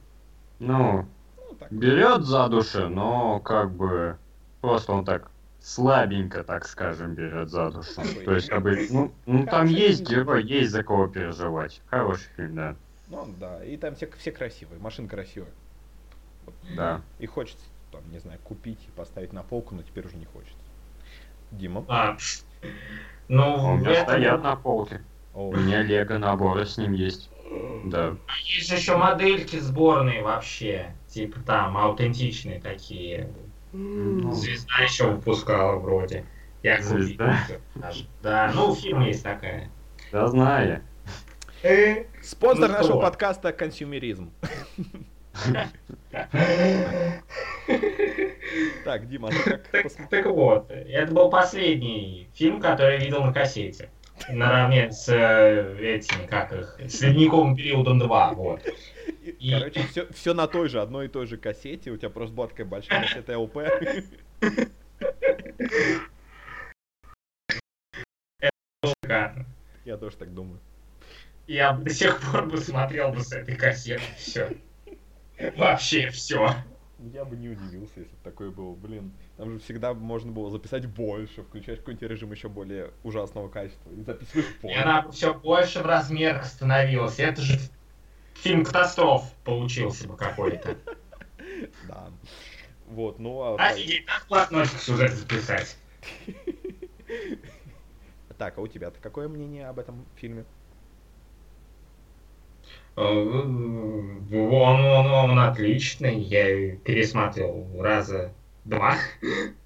ну, Ну, так. берет за душу, но как бы просто он так слабенько, так скажем, берет за душу. Такой. То есть, как бы, ну, ну там есть фильм. герой, есть за кого переживать. Хороший фильм, да. Ну, да, и там все, все красивые, машины красивые. Да. И хочется, там, не знаю, купить и поставить на полку, но теперь уже не хочется. Дима? А, ну, У меня стоят на полке. О, У меня лего наборы с ним есть. Да. есть еще модельки сборные вообще. Типа там аутентичные такие. Ну, Звезда еще выпускала вроде. Я купил Звезда? даже. Да, ну фильм есть такая. Да знаю. Спонсор Ну нашего что? подкаста консюмеризм. Так, Дима, как Так, вот, это был последний фильм, который я видел на кассете. Наравне с э, этими, как их, с ледниковым периодом 2, вот. Короче, все, все на той же, одной и той же кассете. У тебя просто была такая большая кассета ЛП. Шикарно. Я тоже так думаю. Я до сих пор бы смотрел бы с этой кассеты все. Вообще все. Я бы не удивился, если бы такое было. Блин, там же всегда можно было записать больше, включать какой-нибудь режим еще более ужасного качества. И записываешь И позже. она все больше в размерах становилась. Это же фильм катастроф получился бы какой-то. Да. Вот, ну а... Офигеть, так плотной сюжет записать. Так, а у тебя-то какое мнение об этом фильме? Э, Он, он, он отличный, я пересмотрел раза два.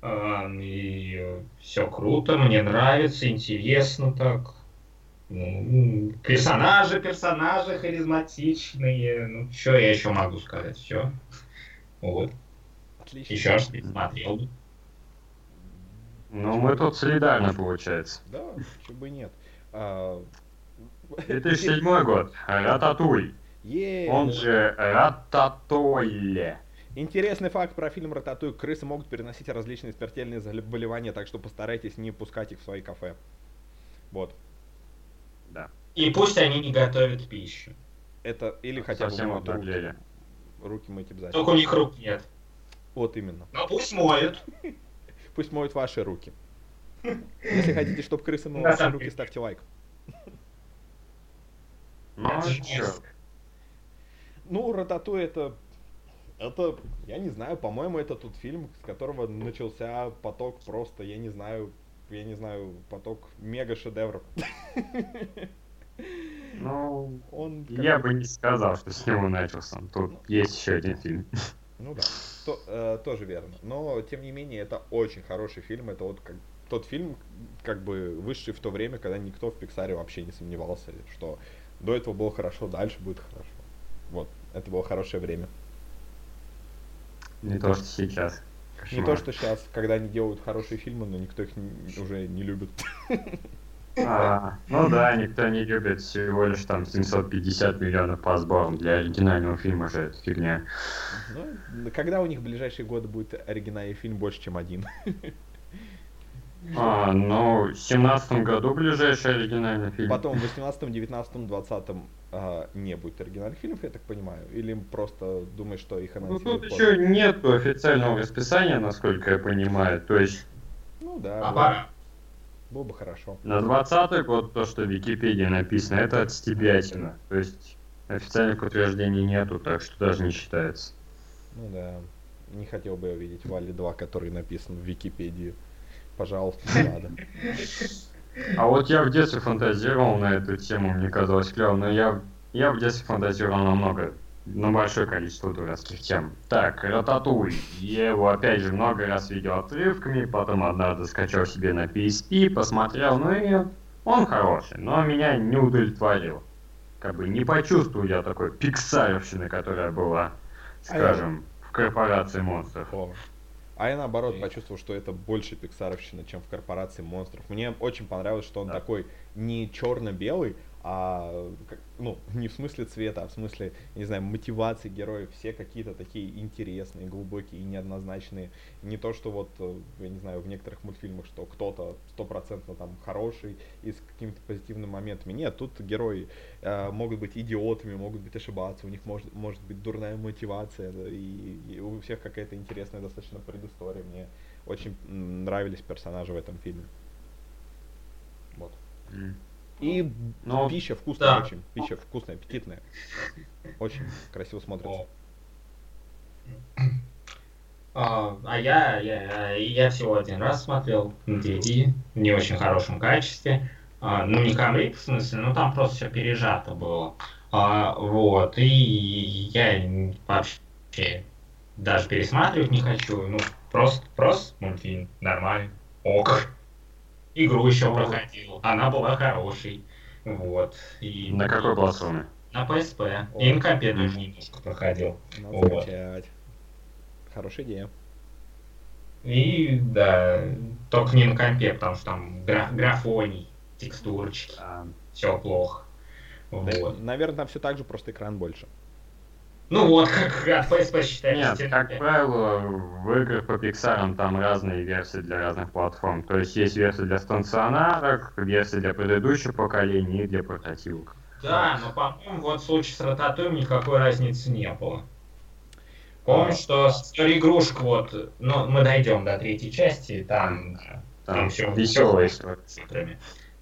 А, И все круто, мне нравится, интересно так. Ну, Персонажи, персонажи харизматичные. Ну, что я еще могу сказать? Все. Вот. Отлично. Еще раз пересмотрел бы. Ну, мы тут солидарны, получается. Да, почему бы нет. А, 2007 год. Рататуй. Он же Рататуйле. Интересный факт про фильм «Рататуй». Крысы могут переносить различные смертельные заболевания, так что постарайтесь не пускать их в свои кафе. Вот. Да. И пусть они не готовят пищу. Это или хотя бы Совсем моют руки. Руки мыть обязательно. Только у них рук нет. Вот именно. Но пусть моют. Пусть моют ваши руки. Если хотите, чтобы крысы мыла ваши руки, ставьте лайк. Ну, мерзко. Ну, Рататуй это... Это, я не знаю, по-моему, это тот фильм, с которого начался поток просто, я не знаю, я не знаю, поток мега-шедевров. Ну, Он я бы не сказал, что с него начался. Тут есть еще один фильм. Ну да, то- э, тоже верно. Но, тем не менее, это очень хороший фильм. Это вот как, тот фильм, как бы высший в то время, когда никто в Пиксаре вообще не сомневался, что до этого было хорошо, дальше будет хорошо. Вот, это было хорошее время. Не то, что сейчас. Не то, что сейчас, когда они делают хорошие фильмы, но никто их н- уже не любит. А, ну да, никто не любит всего лишь там 750 миллионов по сборам. Для оригинального фильма же это фигня. Ну, когда у них в ближайшие годы будет оригинальный фильм больше, чем один? А, ну, в 17 году ближайший оригинальный фильм. Потом в 18, 19, 20 а, не будет оригинальных фильмов, я так понимаю? Или просто думаешь, что их Ну, анонсируют тут позже? еще нет официального расписания, насколько я понимаю. То есть Ну да, А было- было бы хорошо. на 20 год то, что в Википедии написано, это от стебятина. То есть официальных утверждений нету, так что даже не считается. Ну да. Не хотел бы я увидеть Валли 2, который написан в Википедии. Пожалуйста, не надо. А вот я в детстве фантазировал на эту тему, мне казалось клево, но я, я в детстве фантазировал намного, на большое количество дурацких тем. Так, Рататуй. Я его опять же много раз видел отрывками, потом однажды скачал себе на PSP, посмотрел, ну и он хороший, но меня не удовлетворил. Как бы не почувствовал я такой пиксаревщины, которая была, скажем, в корпорации монстров. А я наоборот почувствовал, что это больше пиксаровщина, чем в корпорации монстров. Мне очень понравилось, что он Да. такой не черно-белый, а, ну, не в смысле цвета, а в смысле, не знаю, мотивации героев, все какие-то такие интересные, глубокие и неоднозначные. Не то, что вот, э, я не знаю, в некоторых мультфильмах, что кто-то стопроцентно там хороший и с какими-то позитивными моментами. Нет, тут герои э, могут быть идиотами, могут быть ошибаться, у них может, может быть дурная мотивация, да, и, и у всех какая-то интересная достаточно предыстория. Мне очень нравились персонажи в этом фильме. Вот. М. И Ну, пища вкусная да. очень. Пища вкусная, аппетитная. Очень красиво смотрится. А, а я, я, я всего один раз смотрел на DVD в не очень хорошем качестве. А, ну, не камрик, в смысле, ну там просто все пережато было. А, вот, и я вообще даже пересматривать не хочу. Ну, просто, просто мультфильм, нормальный, ок. Игру еще Ну. проходил, она была хорошей. Вот. И На какой платформе? На PSP. О. И на компе тоже немножко проходил. Надо Вот. скачать. Хорошая идея. И да, только не на компе, потому что там гра- графоний, текстурочки, А, все плохо. Вот. Наверное, там все так же, просто экран больше. Ну вот, как от PSP считается. Нет, как правило, в играх по Pixar там разные версии для разных платформ. То есть есть версия для стационарок, версия для предыдущего поколения и для портативок. Да, но, по-моему, вот в случае с Рататуем никакой разницы не было. Помню, что с игрушек вот, ну, мы дойдем до третьей части, там, Там там все веселая история. цифрами.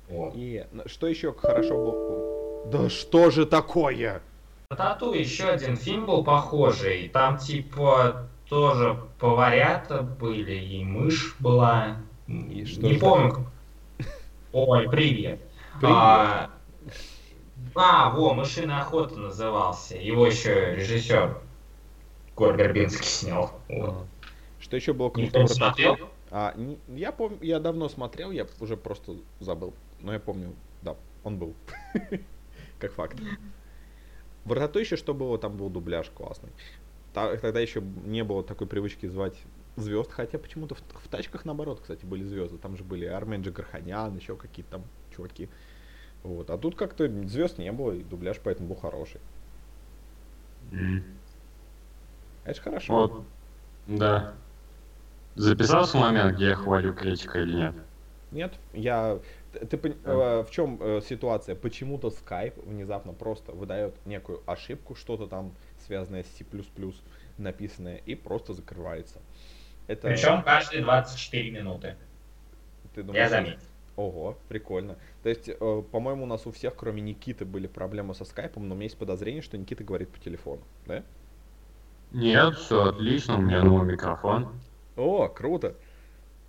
Вот. И что еще хорошо было? Да что же такое? Тату еще один фильм был похожий. Там типа тоже поварята были, и мышь была. И что Не помню. как- Ой, привет. Привет. А, а, во, мышиная охота назывался. Его еще режиссер Гор Горбинский снял. Вот. Что еще было Никто круто? «Рататуе»? смотрел? А, не- я помню, я давно смотрел, я уже просто забыл. Но я помню, да, он был. Как факт. В еще что было? Там был дубляж классный. Тогда еще не было такой привычки звать звезд, хотя почему-то в, в тачках наоборот, кстати, были звезды. Там же были Армен Джигарханян, еще какие-то там чуваки. Вот. А тут как-то звезд не было, и дубляж поэтому был хороший. М. Это же хорошо. Вот, да. Записался момент, где я хвалю критика или нет? Нет, я... Ты, ты пон- э, в чем э, ситуация? Почему-то Skype внезапно просто выдает некую ошибку, что-то там связанное с C++ написанное, и просто закрывается. Это... Причем каждые 24 минуты. ты Я думаешь, заметил. Ого, прикольно. То есть, э, по-моему, у нас у всех, кроме Никиты, были проблемы со скайпом, но у меня есть подозрение, что Никита говорит по телефону, да? Нет, все отлично, у меня новый микрофон. О, круто.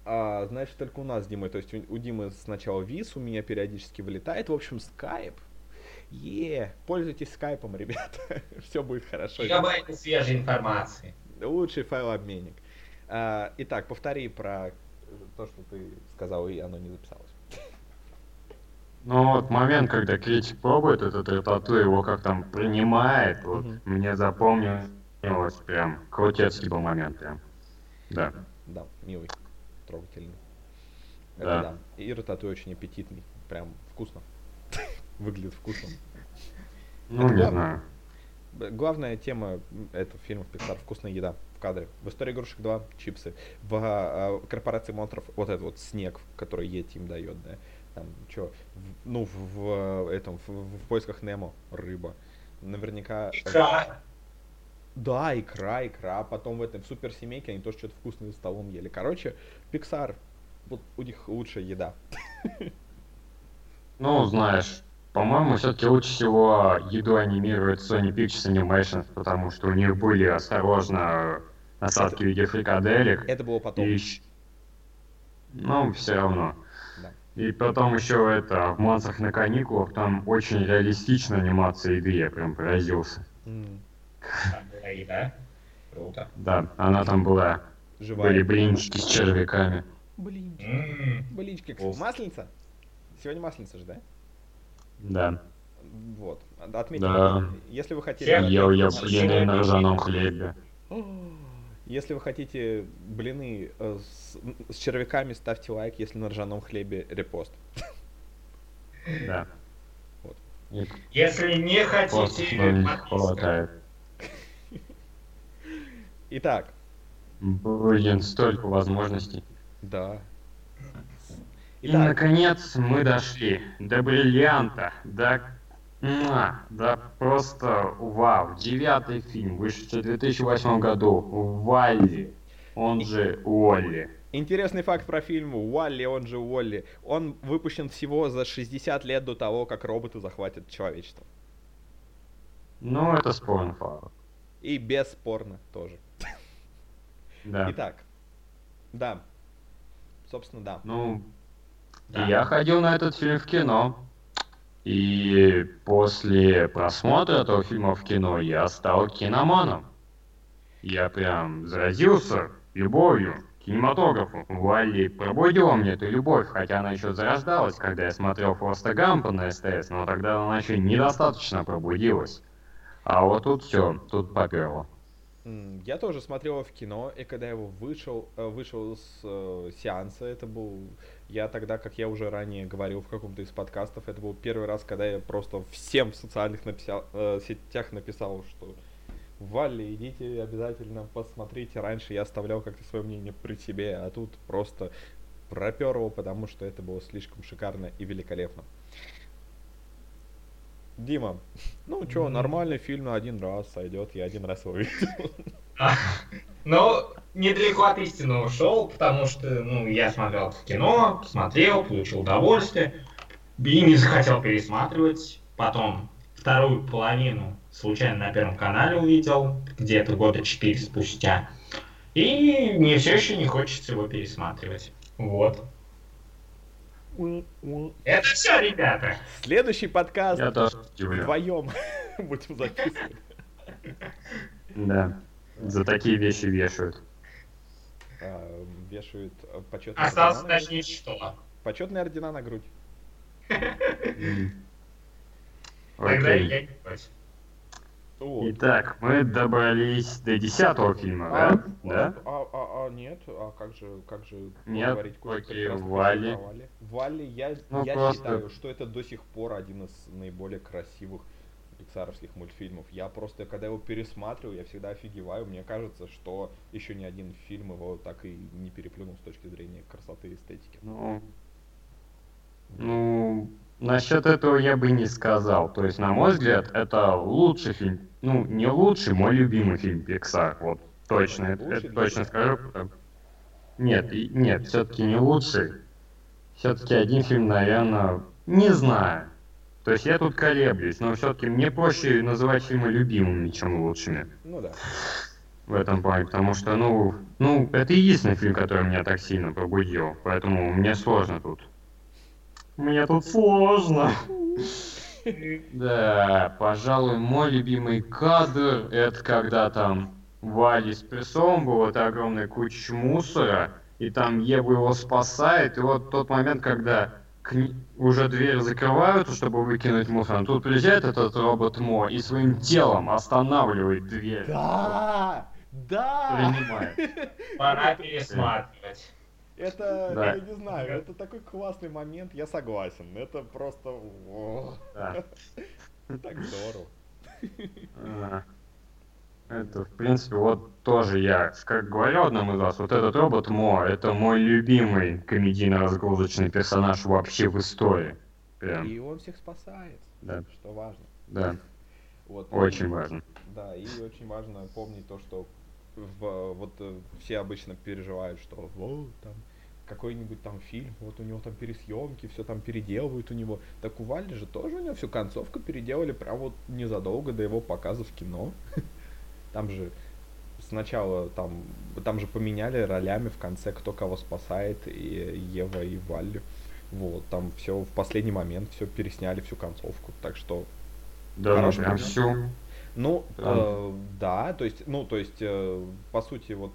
А, значит, только у нас с Димой. То есть у, у Димы сначала вис, у меня периодически вылетает. В общем, скайп. Е, пользуйтесь скайпом, ребята. Все будет хорошо. Гигабайты свежей информации. Лучший файлообменник. А, итак, повтори про то, что ты сказал, и оно не записалось. Ну вот момент, когда критик пробует этот ратату, его как там принимает, вот, Мгм. мне запомнилось прям, крутецкий был момент прям. Да. Да, милый, трогательный. Да. Это да. И рататуй очень аппетитный. Прям вкусно. Выглядит вкусно. Ну, Это не главное. знаю. Главная тема этого фильма Pixar вкусная еда в кадре. В истории игрушек 2 чипсы. В а, корпорации монстров вот этот вот снег, который Йети им дает, да. Там что, ну в, в, этом в, в поисках Немо рыба. Наверняка. э, Икра. Да, икра, икра. Потом в этом в суперсемейке они тоже что-то вкусное за столом ели. Короче, Pixar, вот у них лучшая еда. Ну, знаешь, по-моему, все-таки лучше всего еду анимирует Sony Pictures Animation, потому что у них были осторожно насадки в виде фрикаделек. Это было потом. И Ну, все равно. Да. И потом еще это, в «Монстрах на каникулах» там очень реалистичная анимация еды, я прям поразился. Была еда. Круто. Да, она там была. Были Живая. блинчики с червяками. Блинчики. М, Блинчики. Ох. Масленица? Сегодня масленица же, да? Да. Вот. Отметим. Да. Если вы хотите... Всем Ел я блины на ржаном хлебе. Если вы хотите блины э, с, с червяками, ставьте лайк, если на ржаном хлебе репост. Да. И Если не хотите... хватает. Итак, Блин, столько возможностей. да. И, Итак, наконец, мы дошли до бриллианта, до... Муа, Да просто вау. Девятый фильм, вышедший в 2008 году. Валли, он же Уолли. интересный факт про фильм Уалли, он же Уолли. Он выпущен всего за 60 лет до того, как роботы захватят человечество. Ну, это спорный факт. И бесспорно тоже. Да. Итак, да. Собственно, да. Ну, Да. я ходил на этот фильм в кино. И после просмотра этого фильма в кино я стал киноманом. Я прям заразился любовью к кинематографу. Валли пробудила мне эту любовь, хотя она еще зарождалась, когда я смотрел Форста Гампа на СТС, но тогда она еще недостаточно пробудилась. А вот тут все, тут поперло. Я тоже смотрел его в кино, и когда его вышел, э, вышел с э, сеанса, это был, я тогда, как я уже ранее говорил в каком-то из подкастов, это был первый раз, когда я просто всем в социальных написал, э, сетях написал, что Валли, идите обязательно посмотрите. Раньше я оставлял как-то свое мнение при себе, а тут просто пропер его, потому что это было слишком шикарно и великолепно. Дима, ну М. нормальный фильм один раз сойдет, я один раз его видел. Но недалеко от истины ушел, потому что, ну, я смотрел в кино, смотрел, получил удовольствие, и не захотел пересматривать. Потом вторую половину случайно на Первом канале увидел, где-то года четыре спустя. И мне все еще не хочется его пересматривать. Вот. Это все, ребята. Следующий подкаст Я тоже вдвоем будем записывать. Да. За такие вещи вешают. А, Вешают почетные Осталось ордена на грудь. уточнить, что. Почетные ордена на грудь. Тогда Окей. я не против. Вот. Итак, мы добрались до десятого фильма, А, да? Да? А, а, а, нет, а как же, как же Нет, говорить окей, про Валли? Валли, я, Ну, я просто- считаю, что это до сих пор один из наиболее красивых пиксаровских мультфильмов. Я просто, когда его пересматриваю, я всегда офигеваю. Мне кажется, что еще ни один фильм его так и не переплюнул с точки зрения красоты и эстетики. Ну, ну, насчет этого я бы не сказал. То есть, на мой взгляд, это лучший фильм. Ну, не лучший, мой любимый фильм Pixar. Вот, точно, это, это точно скажу. потому- Нет, нет, все-таки не лучший. Все-таки один фильм, наверное, не знаю. То есть я тут колеблюсь, но все-таки мне проще называть фильмы любимыми, чем лучшими. Ну да. в этом плане, потому что, ну, ну, это единственный фильм, который меня так сильно пробудил, поэтому мне сложно тут. Мне тут сложно. Да, пожалуй, мой любимый кадр, это когда там Вали с песом было это огромная куча мусора, и там Ева его спасает, и вот тот момент, когда к уже дверь закрывают, чтобы выкинуть мусор, тут приезжает этот робот Мо и своим телом останавливает дверь. Да! Да! Принимает. Пора пересматривать. Это, Да. я не знаю, это такой классный момент, я согласен. Это просто... Да. так здорово. А, Это, в принципе, вот тоже я, как говорил одному из вас, вот этот робот Мо, это мой любимый комедийно-разгрузочный персонаж вообще в истории. Прям, И он всех спасает, да, что важно. да, Вот. очень И- важно. Да, и очень важно помнить то, что в- вот э, все обычно переживают, что вот там какой-нибудь там фильм, вот у него там пересъемки, все там переделывают у него. Так у Вали же тоже у него всю концовку переделали прям вот незадолго до его показа в кино. Там же сначала там, там же поменяли ролями в конце, кто кого спасает, и Ева и Валли. Вот, там все в последний момент, все пересняли, всю концовку. Так что Да, ну прям всю. Ну, Прям. э, да, то есть, ну, то есть, э, по сути, вот,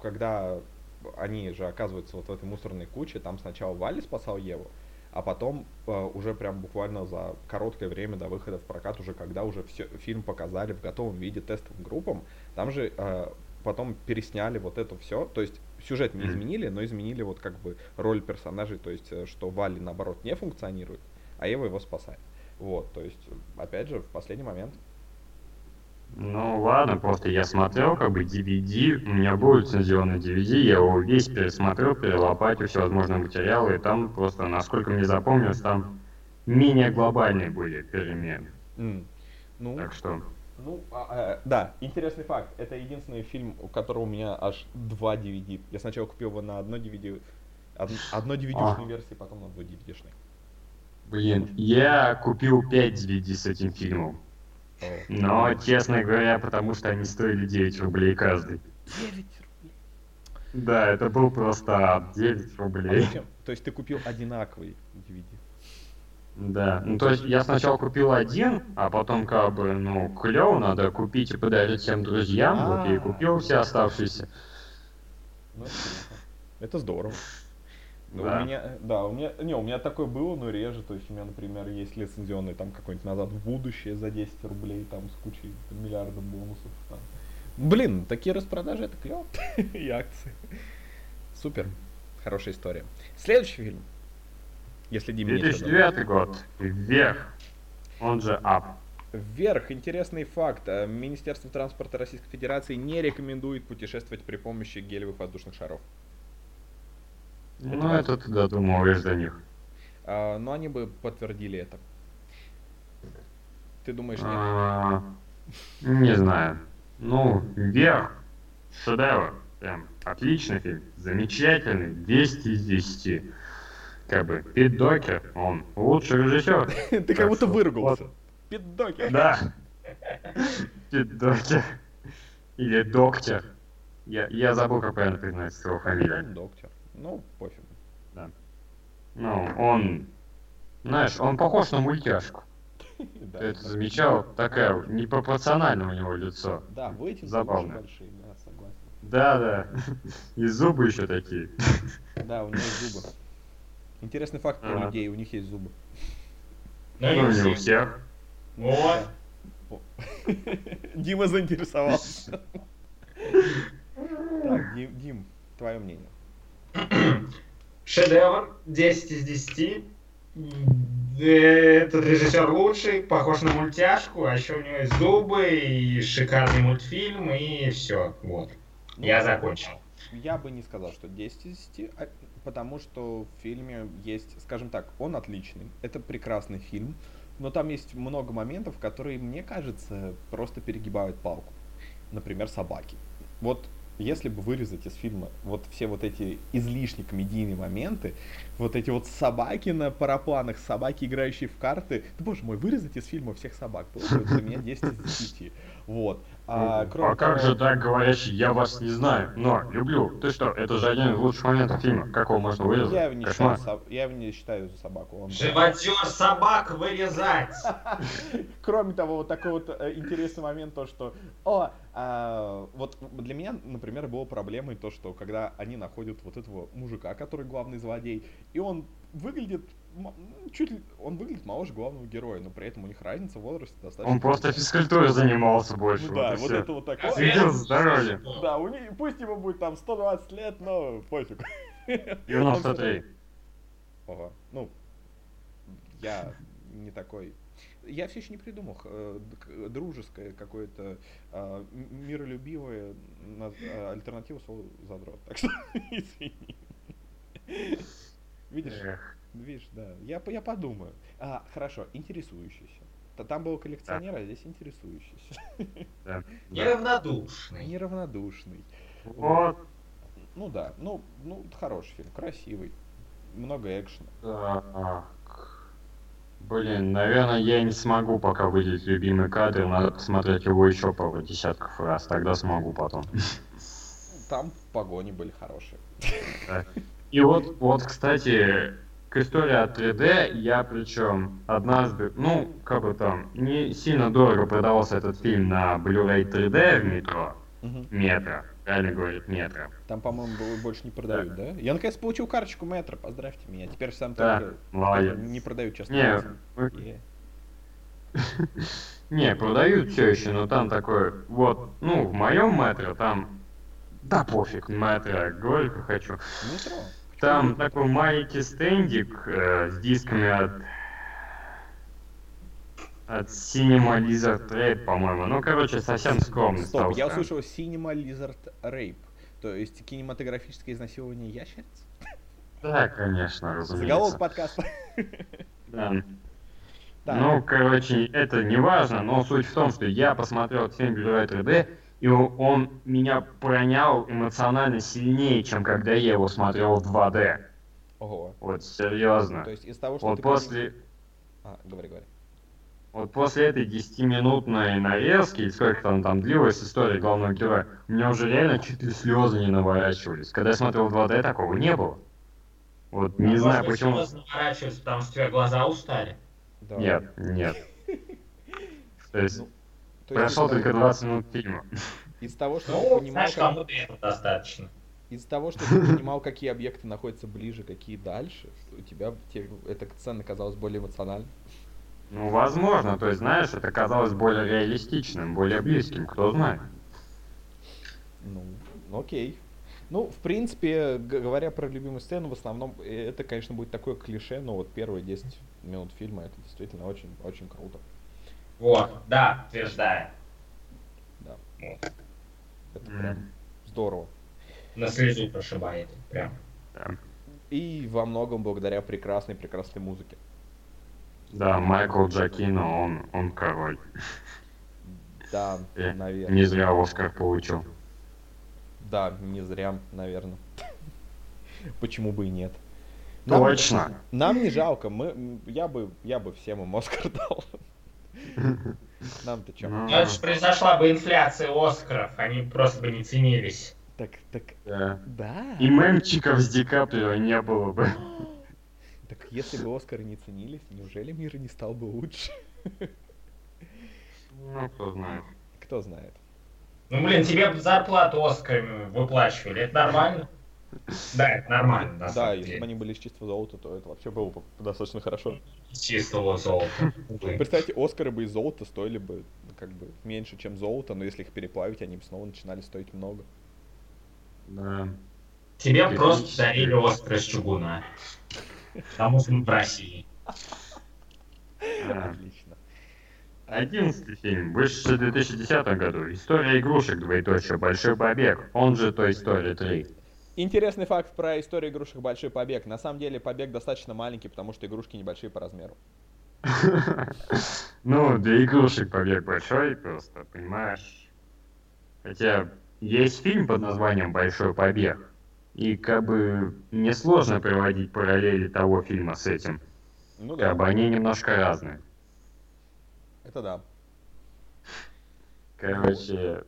когда они же оказываются вот в этой мусорной куче, там сначала Валли спасал Еву, а потом э, уже прям буквально за короткое время до выхода в прокат, уже когда уже все, фильм показали в готовом виде тестовым группам, там же э, потом пересняли вот это все, то есть сюжет не изменили, но изменили вот как бы роль персонажей, то есть, э, что Валли наоборот не функционирует, а Ева его спасает. Вот, то есть, опять же, в последний момент. Ну ладно, просто я смотрел как бы DVD, у меня был лицензионный DVD, я его весь пересмотрел, перелопатил всевозможные материалы, и там просто, насколько мне запомнилось, там менее глобальные были перемены. М. Ну, Так что, ну, а, э, да, интересный факт. Это единственный фильм, у которого у меня аж два DVD. Я сначала купил его на одно DVD, од- одно DVD-шной А. версии, потом на двуй DVD-шной. блин, я купил 5 DVD с этим фильмом. Но, честно говоря, потому что они стоили 9 рублей каждый. 9 рублей. Да, это был просто 9 А рублей. зачем? То есть ты купил одинаковый DVD? Да, ну то есть я сначала купил один, а потом как бы, ну, клево, надо купить и подарить всем друзьям, вот и купил все оставшиеся. Ну. Это здорово. Ну, Да. У меня, да, у меня, не, у меня такое было, но реже, то есть у меня, например, есть лицензионный там какой-нибудь назад в будущее за 10 рублей, там, с кучей там, миллиардом бонусов, там. Блин, такие распродажи, это клево, и акции. Супер, хорошая история. Следующий фильм, если Диме нечего добавить. 2009 год. Вверх. Он же ап. Вверх, интересный факт. э, Министерство транспорта Российской Федерации не рекомендует путешествовать при помощи гелевых воздушных шаров. Ну, это ты додумываешь до них. А, но они бы подтвердили это. Ты думаешь, нет? А, Не знаю. Ну, вверх. Шедевр. Прям отличный фильм. Замечательный. 10 из 10. Как бы, Пит Докер, он лучший режиссер. Ты как будто выругался. вот. Пиддокер. Да. Пит Докер. Или Доктор. Я, я забыл, как правильно произносится его фамилия. Доктор. Ну, пофиг. Ну, он... Знаешь, он похож на мультяшку. Да, Ты это да. замечал? Такая непропорциональное у него лицо. Да, выйти Забавно. большие, да, согласен. Да, да. И зубы еще такие. Да, у него зубы. Интересный факт про людей, у них есть зубы. Ну, Ну, не у все. всех. Вот. Дима заинтересовался. Так, Дим, Дим, твое мнение. Шедевр, 10 из 10. Этот режиссер лучший, похож на мультяшку, а еще у него есть зубы, и шикарный мультфильм, и все. Вот. Ну, Я закончил. Я бы не сказал, что 10 из 10, а- потому что в фильме есть, скажем так, он отличный, это прекрасный фильм, но там есть много моментов, которые, мне кажется, просто перегибают палку. Например, собаки. Вот если бы вырезать из фильма вот все вот эти излишне комедийные моменты, вот эти вот собаки на парапланах, собаки, играющие в карты, да боже мой, вырезать из фильма всех собак было бы для меня 10 из 10. Вот. А, Ну, кроме а как же так говорящий, я вас не знаю, но люблю. Ты что, это же один из лучших моментов фильма. Как его можно вырезать? Я его не считаю, Кошмар. соб- я его не считаю за собаку. Он- Живодер собак вырезать! Кроме того, вот такой вот э, интересный момент, то что, о, а, вот для меня, например, было проблемой то, что когда они находят вот этого мужика, который главный злодей, и он выглядит чуть ли, он выглядит моложе главного героя, но при этом у них разница в возрасте достаточно. Он просто физкультурой занимался больше. Ну да, вот вот это вот такое. Следил за здоровьем. Да, у них, пусть ему будет там 120 лет, но пофиг. 93. Ого. Ну, я не такой. Я все еще не придумал э, к- дружеское какое-то а, миролюбивое а, альтернативу слову задрот. Так что извини. Видишь, Эх, видишь, да. Я, я подумаю. А, хорошо, интересующийся. Там был коллекционер, а здесь интересующийся. да, да. Неравнодушный. Неравнодушный. Вот. Ну да, ну, ну хороший фильм, красивый. Много экшена. Так. Блин, наверное, я не смогу пока выделить любимый кадр, надо посмотреть его еще пару десятков раз, тогда смогу потом. Там погони были хорошие. И вот, вот, кстати, к истории от 3D я причем однажды, ну, как бы там, не сильно дорого продавался этот фильм на Blu-ray 3D в метро, метро, правильно говорит, метро. Там, по-моему, больше не продают, да? Я наконец получил карточку метро, поздравьте меня. Теперь сам Да, только молодец. не продают часто. Не, мы- не, продают все еще, но там такой, вот, ну, в моем метро там, да пофиг, метро, как хочу. Метро. Там такой маленький стендик э, с дисками от от Cinema Lizard Rape, по-моему. Ну, короче, совсем скромный Стоп, стал. я услышал Cinema Lizard Rape. То есть кинематографическое изнасилование ящериц? Да, конечно, разумеется. Заголовок подкаста. Да. Так. Ну, короче, это не важно, но суть в том, что я посмотрел фильм Blu-ray 3D, и он, меня пронял эмоционально сильнее, чем когда я его смотрел в 2D. Ого. Вот, серьезно. То есть из того, что Вот ты... после, А, говори, говори. Вот после этой 10-минутной нарезки, и сколько там, там длилась история главного героя, у меня уже реально чуть ли слезы не наворачивались. Когда я смотрел в 2D, такого не было. Вот не А знаю, почему... слезы наворачиваются, потому что у тебя глаза устали. Да. Нет, нет. То есть, Ну, То есть прошло только 20 минут фильма. Из того, что ты Ну, понимал, знаешь, кому-то этого достаточно. из того, что ты понимал, какие объекты находятся ближе, какие дальше, у тебя те- эта сцена казалась более эмоциональной. Ну, возможно, то есть, знаешь, это казалось более реалистичным, более близким, кто знает. Ну, окей. Ну, в принципе, говоря про любимую сцену, в основном э, это, конечно, будет такое клише, но вот первые 10 минут фильма это действительно очень, очень круто. Вот, да, утверждаю. Да. Вот. Это прям здорово. На слезу прошибает. Прям. Да. И во многом благодаря прекрасной, прекрасной музыке. Да, Майкл Джакино, он, он король. Да, Э, наверное. Не зря Оскар получил. Да, не зря, наверное. Почему бы и нет? Нам- Точно. Нам не жалко, мы, я бы, я бы всем им Оскар дал. Нам-то чё? Ну, Ну, это же произошла бы инфляция Оскаров, они просто бы не ценились. Так, так, да. да. И мемчиков с Ди Каприо не было бы. Так если бы Оскары не ценились, неужели мир не стал бы лучше? Ну, кто знает. Кто знает. Ну, блин, тебе бы зарплату Оскарами выплачивали, это нормально? Да, это нормально, на Да, если бы они были из чистого золота, то это вообще было бы достаточно хорошо. Чистого золота. Представьте, Оскары бы из золота стоили бы ну, как бы меньше, чем золото, но если их переплавить, они бы снова начинали стоить много. Да. Тебе просто дарили Оскар из чугуна. Потому что мы в России. А. Отлично. Одиннадцатый фильм, вышедший в 2010 году. История игрушек, двоеточие, Большой побег. Он же Той Story 3. Интересный факт про историю игрушек «Большой побег». На самом деле побег достаточно маленький, потому что игрушки небольшие по размеру. Ну, для игрушек побег большой просто, понимаешь? Хотя есть фильм под названием «Большой побег». И как бы несложно приводить параллели того фильма с этим. Ну да, Как бы они немножко разные. это да. Короче,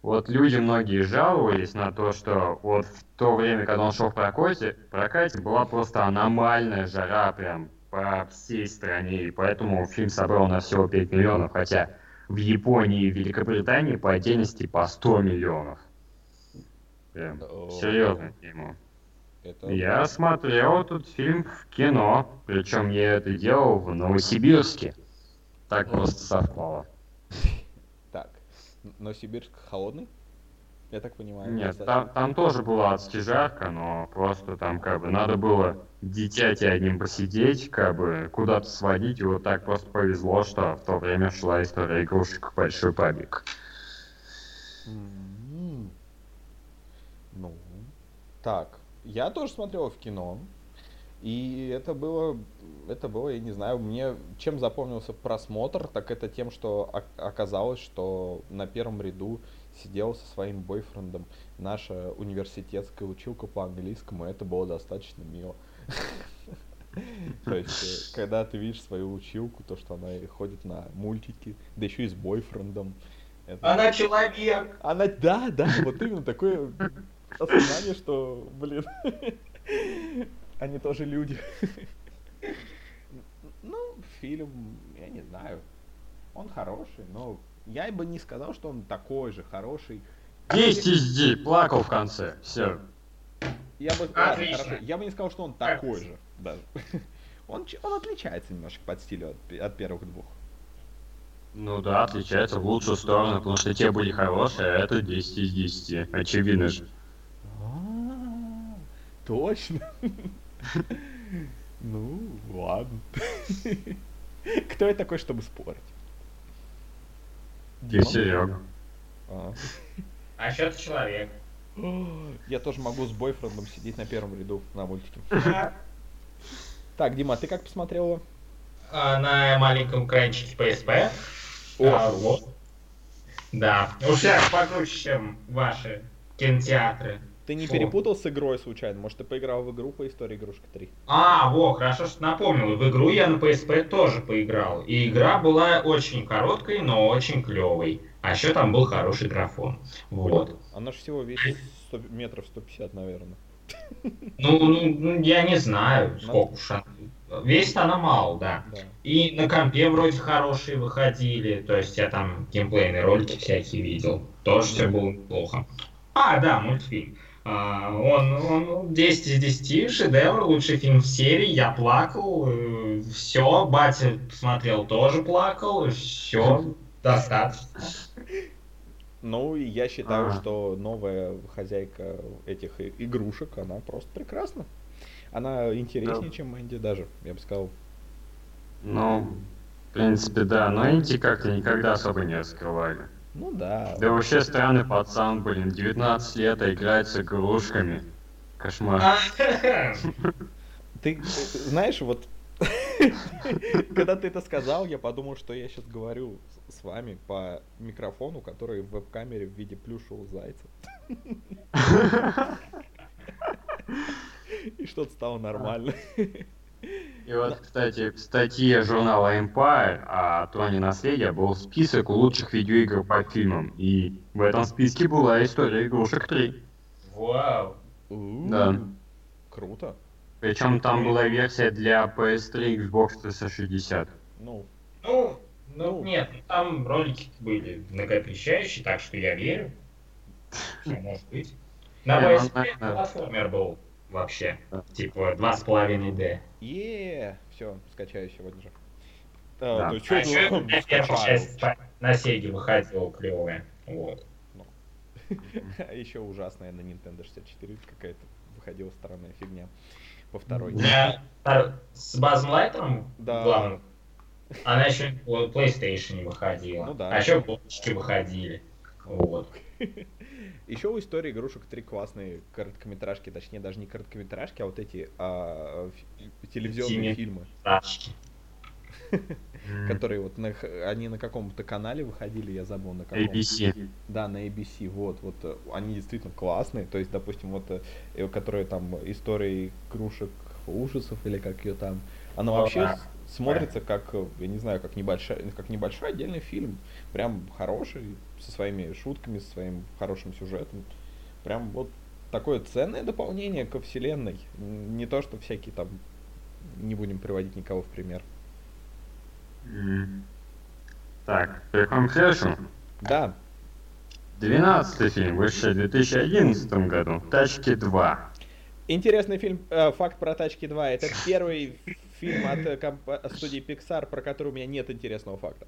вот люди многие жаловались на то, что вот в то время, когда он шел в прокате, прокате была просто аномальная жара прям по всей стране, и поэтому фильм собрал на всего 5 миллионов, хотя в Японии и Великобритании по отдельности по 100 миллионов. Прям О. серьезная тема. Это... Я смотрел этот фильм в кино, причем я это делал в Новосибирске. Так просто совпало. Так, Новосибирск холодный? Я так понимаю. Нет, там, там тоже была адски жарко, но просто там как бы надо было дитяти одним посидеть, как бы куда-то сводить, и вот так просто повезло, что в то время шла история игрушек «Большой пабик». М. Ну, так, я тоже смотрел в кино, и это было, это было, я не знаю, мне чем запомнился просмотр, так это тем, что ок- оказалось, что на первом ряду сидел со своим бойфрендом наша университетская училка по английскому, и это было достаточно мило. То есть, э, когда ты видишь свою училку, то, что она ходит на мультики, да еще и с бойфрендом. это- Она человек. она, да, да, вот именно такое осознание, что, блин, они тоже люди. Ну, фильм, я не знаю, он хороший, но я бы не сказал, что он такой же хороший. 10 из 10, плакал в конце, все. Я бы, ладно, хорошо, я бы не сказал, что он такой же даже. Он, он отличается немножко под стилю от, от первых двух. Ну да, отличается в лучшую сторону, потому что те были хорошие, а это 10 из 10, очевидно же. А, Точно. Ну, ладно. Кто я такой, чтобы спорить? Ты Дима? Серега. А. А еще ты человек. Я тоже могу с бойфрендом сидеть на первом ряду на мультике. Так, Дима, а ты как посмотрел его? А, На маленьком экранчике PSP. О. А, вот. Да. У всех покруче, чем ваши кинотеатры. Ты не Фу. перепутал с игрой случайно? Может, ты поиграл в игру по истории игрушка 3? А, во, хорошо, что напомнил. В игру я на PSP тоже поиграл. И игра была очень короткой, но очень клевой. А еще там был хороший графон. Вот. Она же всего весит 100 метров 150, наверное. Ну, ну, ну, я не знаю, сколько уж она. Весит она мало, да. Да. И на компе вроде хорошие выходили. То есть я там геймплейные ролики всякие видел. Тоже все было неплохо. А, да, мультфильм. А, он, он 10 из 10, шедевр, лучший фильм в серии, я плакал, все, батя смотрел, тоже плакал, все, достаточно. Ну, и я считаю, Ага. что новая хозяйка этих игрушек, она просто прекрасна. Она интереснее, Да. чем Мэнди даже, я бы сказал. Ну, в принципе, да, но инди как-то никогда особо не раскрывали. Ну да. Да вообще странный пацан, блин, 19 лет, а играет с игрушками. Кошмар. А, Ты знаешь, вот когда ты это сказал, я подумал, что я сейчас говорю с- с вами по микрофону, который в веб-камере в виде плюшевого зайца. И что-то стало нормально. И вот, кстати, в статье журнала Empire о троне наследия был список лучших видеоигр по фильмам. И в этом списке была история игрушек 3. Вау. Да. Круто. Причем там была версия для PS3 Xbox 360. Ну, Ну, Ну. ну, нет, там ролики были многообещающие, так что я верю. Всё может быть. На ну, PSP наверное. платформер был вообще. Типа 2,5D. Е все, скачаю сегодня же. Да. А, то чё А это еще он первая часть на Сеге выходила клевая. Вот. А еще ужасная на Nintendo 64 какая-то выходила странная фигня. По второй. Тар- с Базом Лайтером Да. главным, она еще в PlayStation не выходила. Ну да. А еще бочки выходили. Вот. Еще у истории игрушек три классные короткометражки, точнее даже не короткометражки, а вот эти а, телевизионные Синие. фильмы, которые вот на, они на каком-то канале выходили, я забыл на каком. ABC. Да, на ABC, вот, вот, э, они действительно классные, то есть, допустим, вот, э, э, которые там истории игрушек ужасов или как ее там, она вообще смотрится как, я не знаю, как небольшой, как небольшой отдельный фильм, прям хороший, со своими шутками, со своим хорошим сюжетом, прям вот такое ценное дополнение ко вселенной, не то, что всякие там, не будем приводить никого в пример. М. Так, к следующему. Да, Двенадцатый фильм, вышедший в 2011 году. Тачки 2. Интересный фильм, э, факт про «Тачки 2». Это первый фильм от э, компа- от студии Pixar, про который у меня нет интересного факта.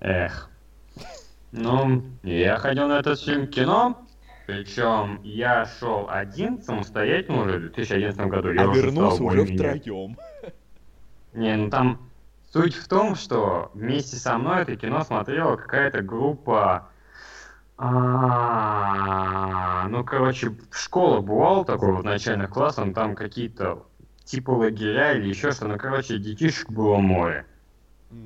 Эх. Ну, я ходил на этот фильм кино, причем я шел один самостоятельно уже в 2011 году. Я а уже вернулся уже втроем. Не, ну там суть в том, что вместе со мной это кино смотрела какая-то группа. а, Ну, короче, школа бывал такой вот начальных классов, там какие-то типа лагеря или еще что, ну, короче, детишек было море.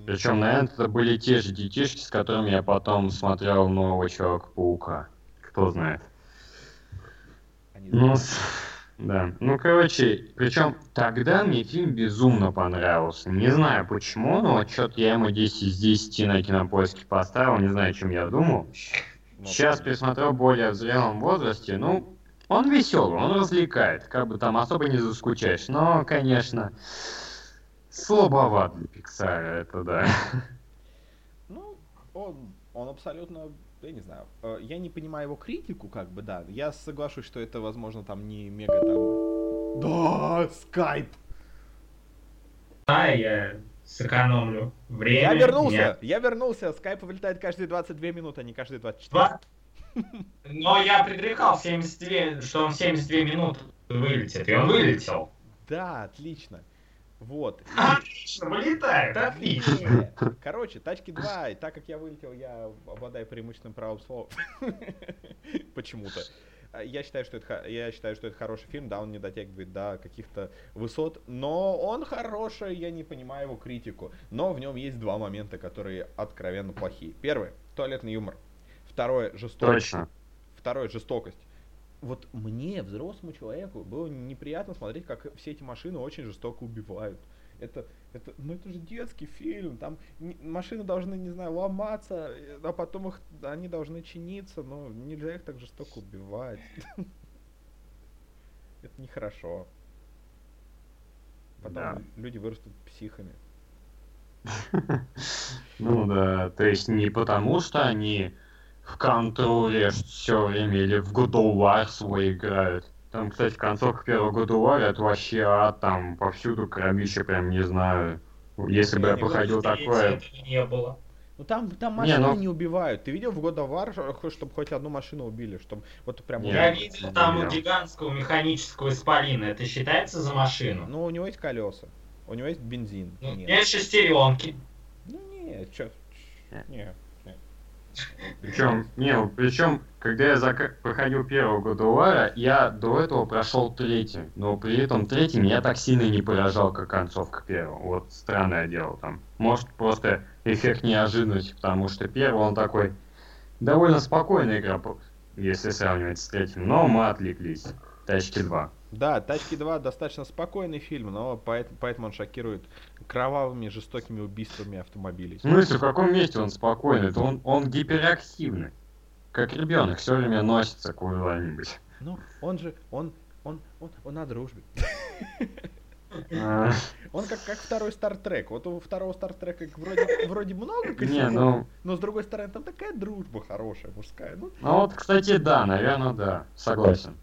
Причем, наверное, это были те же детишки, с которыми я потом смотрел нового Человека-паука. Кто знает. Они Ну, с- да. Ну, короче, причем тогда мне фильм безумно понравился. Не знаю почему, но вот что-то я ему 10 из 10 на кинопоиске поставил, не знаю, о чем я думал. Сейчас пересмотрел более в зрелом возрасте, ну, он веселый, он развлекает, как бы там особо не заскучаешь, но, конечно, слабоват для Пиксара, это да. Ну, он, он абсолютно, я не знаю, э, я не понимаю его критику, как бы, да. Я соглашусь, что это, возможно, там не мега там... Да, скайп! А я сэкономлю время. Я вернулся! Нет. Я вернулся! Скайп вылетает каждые 22 минуты, а не каждые 24. Два. Но я предрекал 72, что он 72 минуты вылетит, и он вылетел. Да, отлично. Вот. Отлично, вылетает, отлично. Короче, тачки 2, и так как я вылетел, я обладаю преимущественным правом слова. Почему-то. Я считаю, что это, я считаю, что это хороший фильм, да, он не дотягивает до каких-то высот, но он хороший, я не понимаю его критику. Но в нем есть два момента, которые откровенно плохие. Первый — туалетный юмор. Второе — жестокость. Точно. Второе — жестокость. Вот мне, взрослому человеку, было неприятно смотреть, как все эти машины очень жестоко убивают. Это, это, ну это же детский фильм, там не- машины должны, не знаю, ломаться, э, а потом их, они должны чиниться, но нельзя их так жестоко убивать. Это нехорошо. Потом Да. люди вырастут психами. Ну да, то есть не потому, что они в контроле все время или в God of War свой играют. Там, кстати, концовка первого God of War это вообще ад, там повсюду кровище, прям не знаю. Если бы я Не, походил Третьего такое... не было. Ну там, там Не, машины ну- не убивают. Ты видел в God of War, чтобы хоть одну машину убили, чтобы вот прям... Не, Я видел не там видел. гигантского механического исполина. Это считается за машину? Ну, у него есть колеса, у него есть бензин. Ну, Нет. Нет шестеренки. Ну нет, чё, Нет. Причем, не, ну, причем, когда я зака- проходил первого War, я до этого прошел третий. Но при этом третий меня так сильно не поражал, как концовка первого. Вот странное дело там. Может, просто эффект неожиданности, потому что первый, он такой довольно спокойная игра, если сравнивать с третьим. Но мы отвлеклись. Тачки 2. Да, Тачки 2 достаточно спокойный фильм, но поэт- поэтому он шокирует кровавыми, жестокими убийствами автомобилей. В смысле, в каком месте он спокойный? Это он, он гиперактивный. Как ребенок, все время носится куда-нибудь. Ну, он же, он, он, он, он на дружбе. А, Он как, как второй Стартрек. Вот у второго Стартрека вроде, вроде много Не, ну, но с другой стороны там такая дружба хорошая, мужская. Ну, ну вот, кстати, да, наверное, да, согласен.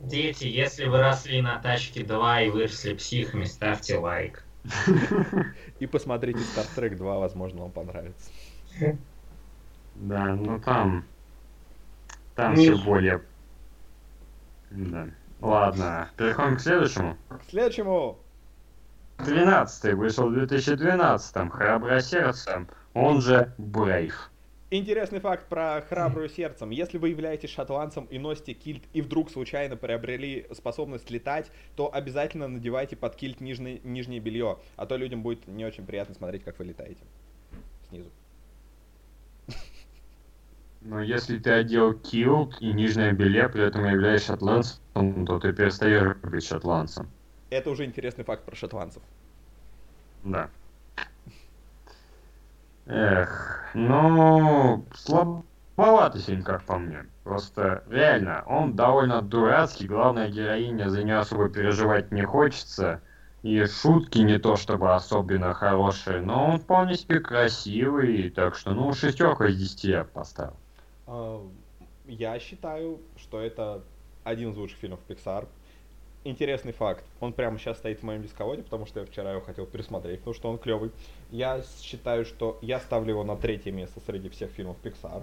Дети, если вы росли на тачке 2 и выросли психами, ставьте лайк. и посмотрите Стартрек 2, возможно, вам понравится. Да, ну там... Там Не- все более... Да. Ладно, переходим к следующему. К следующему! 13 вышел в 2012 «Храброе сердце», он же Brave. Интересный факт про храбрую сердцем. Если вы являетесь шотландцем и носите кильт и вдруг случайно приобрели способность летать, то обязательно надевайте под кильт нижнее, нижнее белье, а то людям будет не очень приятно смотреть, как вы летаете снизу. Но если ты одел килт и нижнее белье, при этом являешься шотландцем, то ты перестаешь быть шотландцем. Это уже интересный факт про шотландцев. Да. Эх, ну, слабоватый фильм, как по мне. Просто реально, он довольно дурацкий, главная героиня за нее особо переживать не хочется. И шутки не то чтобы особенно хорошие, но он вполне себе красивый, так что, ну, шестерку из десяти я поставил. А, Я считаю, что это один из лучших фильмов Pixar. Интересный факт. Он прямо сейчас стоит в моем дисководе, потому что я вчера его хотел пересмотреть, потому что он клевый. Я считаю, что я ставлю его на третье место среди всех фильмов Pixar.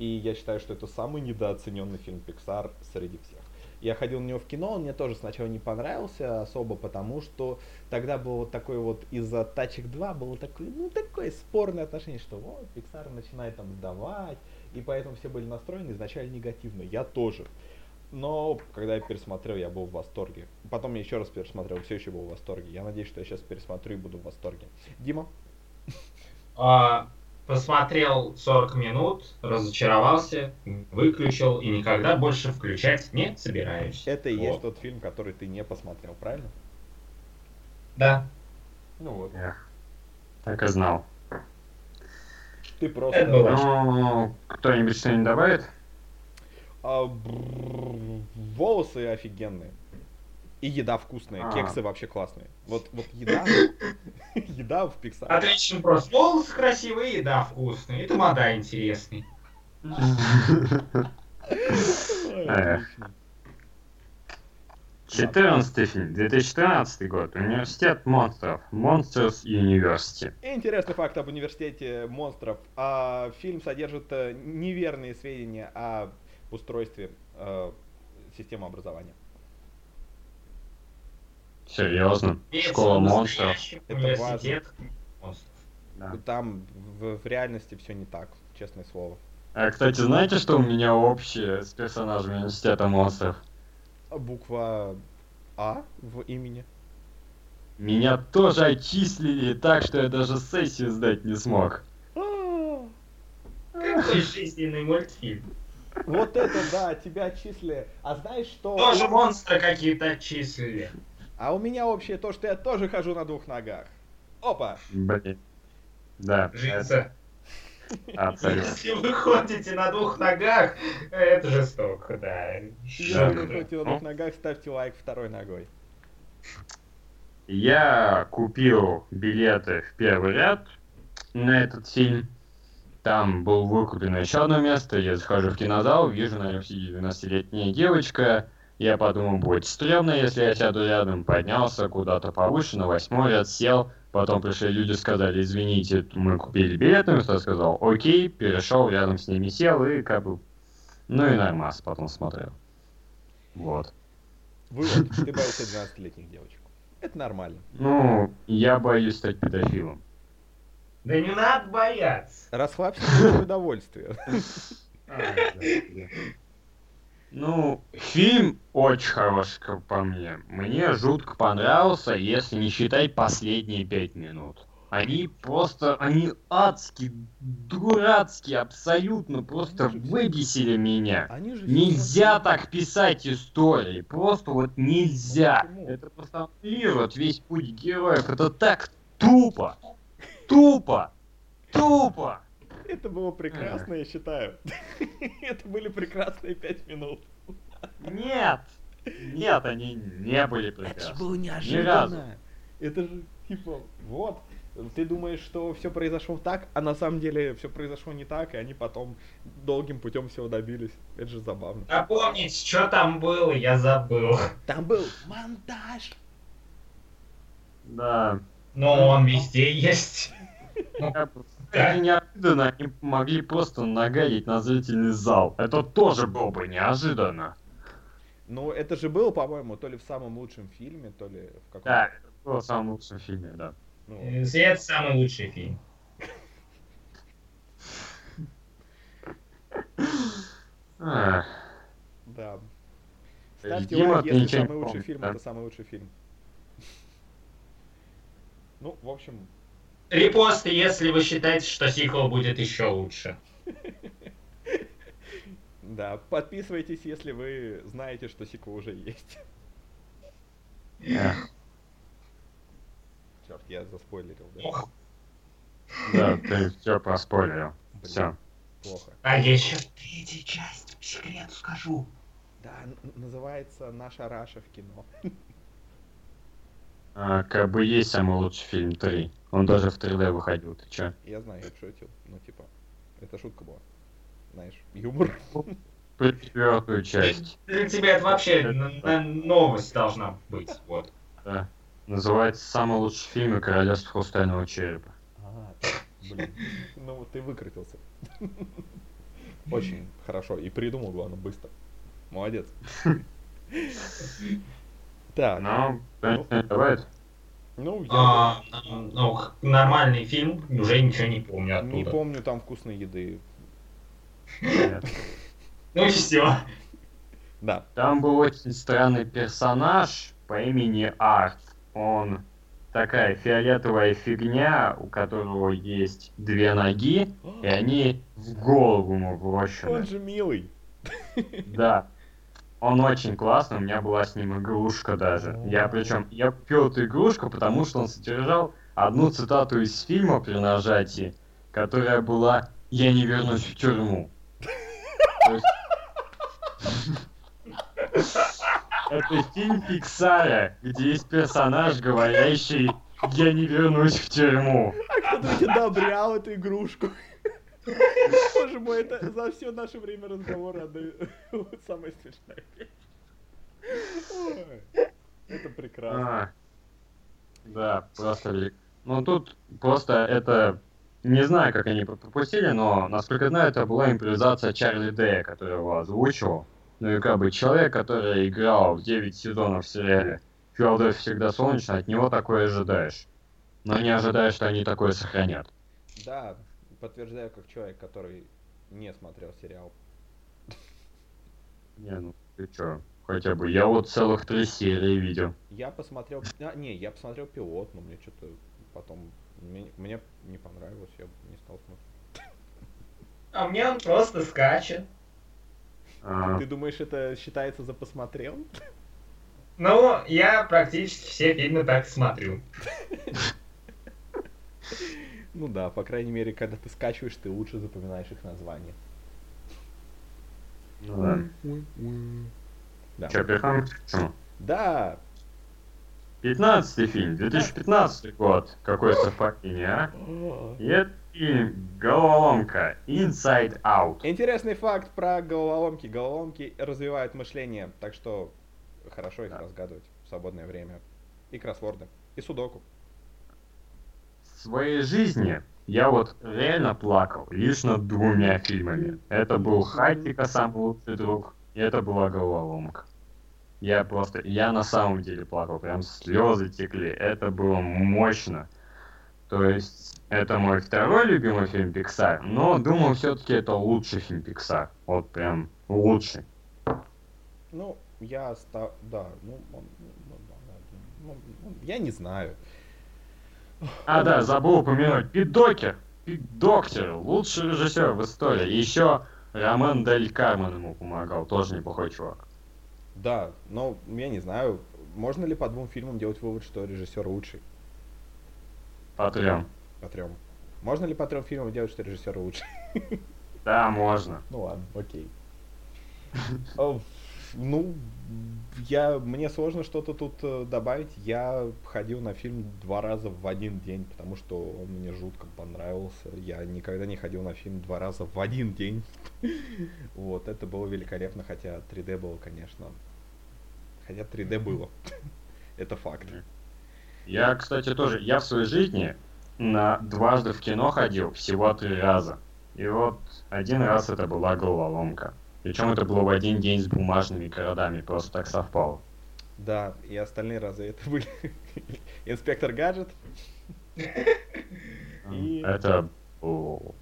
И я считаю, что это самый недооцененный фильм Pixar среди всех. Я ходил на него в кино, он мне тоже сначала не понравился особо, потому что тогда был вот такой вот из-за Тачек 2 было такое, ну, такое спорное отношение, что вот, Pixar начинает там сдавать, и поэтому все были настроены изначально негативно. Я тоже. Но когда я пересмотрел, я был в восторге. Потом я еще раз пересмотрел, все еще был в восторге. Я надеюсь, что я сейчас пересмотрю и буду в восторге. Дима? А, посмотрел 40 минут, разочаровался, выключил и никогда больше включать не собираюсь. Это и Вот. есть тот фильм, который ты не посмотрел, правильно? Да. Ну вот. Эх, так и знал. Ты просто... Это было. Ну, кто-нибудь что-нибудь добавит? А, бррр, волосы офигенные. И еда вкусная, А. кексы вообще классные. Вот, вот еда, еда в Pixar. Отлично просто. Волосы красивые, еда вкусная. И тамада интересный. 14 фильм, 2013 год. Университет монстров. Monsters University. Интересный факт об университете монстров. Фильм содержит неверные сведения о устройстве э, системы образования. Серьезно? Школа монстров. Это университет монстров. Да. Там в, в реальности все не так, честное слово. А, кстати, знаете, что у меня общее с персонажем университета монстров? А Буква А в имени. Меня тоже отчислили так, что я даже сессию сдать не смог. Какой жизненный мультфильм. Вот это да, тебя отчислили. А знаешь что? Тоже монстры какие-то отчислили. А у меня общее то, что я тоже хожу на двух ногах. Опа! Блин. Да, Жиза. абсолютно. Если вы ходите на двух ногах, это жестоко, да. Если вы ходите на двух ногах, ставьте лайк второй ногой. Я купил билеты в первый ряд на этот фильм. Там был выкуплено еще одно место. Я захожу в кинозал, вижу на нем сидит 12-летняя девочка. Я подумал, будет стрёмно, если я сяду рядом. Поднялся куда-то повыше, на восьмой ряд сел. Потом пришли люди, сказали, извините, мы купили билет на место. Я сказал, окей, перешел, рядом с ними сел и как бы... Ну и нормас, потом смотрел. Вот. Вывод, ты боишься 12-летних девочек. Это нормально. Ну, я боюсь стать педофилом. Да не надо бояться. Расслабься получай удовольствие. Ну, фильм очень хороший, как по мне. Мне жутко понравился, если не считать последние пять минут. Они просто, они адские, дурацкие, абсолютно просто Они выбесили меня. Они же Нельзя так писать истории, просто вот нельзя. Почему? Это просто аннулирует весь путь героев, это так тупо, тупо, тупо. Это было прекрасно, я считаю. Это были прекрасные пять минут. Нет, нет, они не были Это же прекрасны. было неожиданно. Это же типа, вот, ты думаешь, что все произошло так, а на самом деле все произошло не так, и они потом долгим путем всего добились. Это же забавно. Напомнить, что там было, я забыл. Там был монтаж. Да. Но он везде есть. Это неожиданно, они могли просто нагадить на зрительный зал. Это тоже было бы неожиданно. Ну, это же было, по-моему, то ли в самом лучшем фильме, то ли в каком-то... Да, это было в самом лучшем фильме, да. Ну, Это самый лучший фильм. Да. Ставьте лайк, если самый лучший фильм, это самый лучший фильм. Ну, в общем, Репосты, если вы считаете, что сиквел будет еще лучше. да, подписывайтесь, если вы знаете, что сиквел уже есть. эх, Черт, я заспойлерил, да? Ох, Да, ты все проспорил. Блин, Все. Плохо. а еще третья часть, секрет скажу. Да, называется «Наша Раша в кино». А, как бы есть самый лучший фильм 3. Он даже в 3D выходил, ты чё? Я знаю, я шутил, ну типа, это шутка была. Знаешь, юмор. Про четвертую часть. Для тебя это вообще новость должна быть. Вот. Да. Называется самый лучший фильм и Королевство Хрустального Черепа. А, блин, ну вот ты выкрутился. Очень хорошо, и придумал, главное, быстро. Молодец. Так, Ну, кто-нибудь наливает? ну, я А, ну, нормальный фильм, уже ничего не помню не оттуда. помню там вкусной еды. Нет. Ну и все. Да, Там был очень странный персонаж по имени Арт. Он такая фиолетовая фигня, у которого есть две ноги, и они в голову ему он врощены. же милый. Да. Он очень классный, у меня была с ним игрушка даже. Я причем, я купил эту игрушку, потому что он содержал одну цитату из фильма при нажатии, которая была «Я не вернусь в тюрьму». Это фильм Пиксара, где есть персонаж, говорящий «Я не вернусь в тюрьму». А кто-то одобрял эту игрушку. Боже мой, это за все наше время разговора одна- самая смешная вещь. Ой, Это прекрасно. А, Да, просто. Ну тут просто это... Не знаю, как они пропустили, но, насколько я знаю, это была импровизация Чарли Дэя, который его озвучивал. Ну и как бы человек, который играл в 9 сезонов в сериале Филадельфия всегда солнечно, от него такое ожидаешь. Но не ожидаешь, что они такое сохранят. Да, подтверждаю как человек, который не смотрел сериал. Не, ну ты чё, хотя бы. Я вот целых три серии видел. Я посмотрел... А, не, я посмотрел пилот, но мне что-то потом... Мне, мне не понравилось, я не стал смотреть. А мне он просто скачет. А, Ты думаешь, это считается за посмотрел? Ну, я практически все фильмы так смотрю. Ну да, по крайней мере, когда ты скачиваешь, ты лучше запоминаешь их название. ну да. Да. Чё, переходим к чему? Да, 15 фильм, 2015 год. Какое совпадение, а? И это фильм «Головоломка. Inside Out». Интересный факт про головоломки. Головоломки развивают мышление, так что хорошо их Да. разгадывать в свободное время. И кроссворды, и судоку. Своей жизни я вот реально плакал лишь над двумя фильмами. Это был Хатика, самый лучший друг, и это была головоломка. Я просто, я на самом деле плакал, прям слезы текли, это было мощно. То есть, это мой второй любимый фильм Pixar, но думаю, все-таки это лучший фильм Pixar. Вот прям лучший. Ну, я ста... Да, ну, он- да, да, ну, ну, я не знаю. А, да, забыл упомянуть, Пит Докер. Пит Доктор, лучший режиссер в истории. Еще Роман Дель Кармен ему помогал, тоже неплохой чувак. Да, но я не знаю, можно ли по двум фильмам делать вывод, что режиссер лучший? По трем. По трем. Можно ли по трем фильмам делать, что режиссер лучший? Да, можно. Ну ладно, окей. О, Ну, я, мне сложно что-то тут э, добавить. Я ходил на фильм два раза в один день, потому что он мне жутко понравился. Я никогда не ходил на фильм два раза в один день. Вот, это было великолепно, хотя 3D было, конечно. Хотя 3D было. Это факт. Я, кстати, тоже, я в своей жизни на дважды в кино ходил всего три раза. И вот один раз это была головоломка. Причем это было в один день с бумажными городами, просто так совпало. Да, и остальные разы это были Инспектор Гаджет. И- Это о,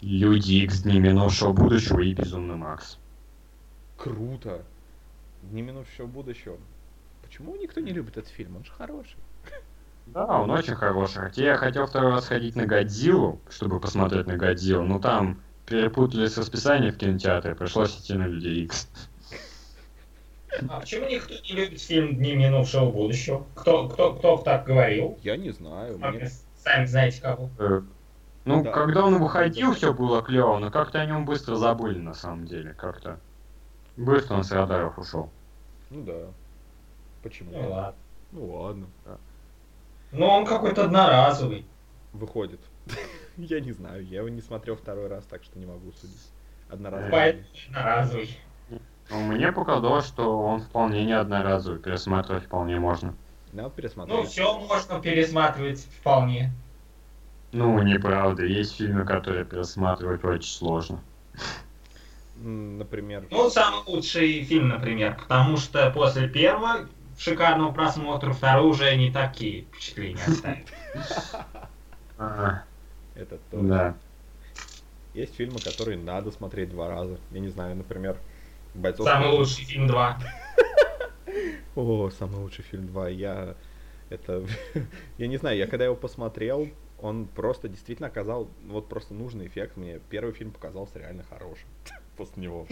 Люди Икс Дни минувшего будущего и Безумный Макс. Круто. Не минувшего будущего. Почему никто не любит этот фильм? Он же хороший. Да, он очень хороший. Хотя я хотел второй раз ходить на Годзиллу, чтобы посмотреть на Годзиллу, но там перепутали с расписанием в кинотеатре, пришлось идти на Люди Икс. А почему никто не любит фильм «Дни минувшего будущего»? Кто, кто, кто так говорил? Я не знаю. А Мне... Сами знаете кого. Э, Ну, Да. когда он выходил, все было клево, но как-то о нем быстро забыли, на самом деле, как-то. Быстро он с радаров ушел. Ну да. Почему? Ну ладно. Ну ладно. Ну он какой-то одноразовый. Выходит. Я не знаю. Я его не смотрел второй раз, так что не могу судить. Одноразовый. Но мне показалось, что он вполне не одноразовый, пересматривать вполне можно. Надо Ну пересмотреть. все можно пересматривать вполне. Ну, неправда, есть фильмы, которые пересматривать очень сложно. Например. Ну, самый лучший фильм, например, потому что после первого шикарного просмотра второй уже не такие впечатления оставит. Это точно. да. Есть фильмы, которые надо смотреть два раза. Я не знаю, например, бойцов. Самый лучший фильм 2. О, самый лучший фильм 2. Я это. я не знаю, я когда его посмотрел, он просто действительно оказал вот просто нужный эффект. Мне первый фильм показался реально хорошим после него.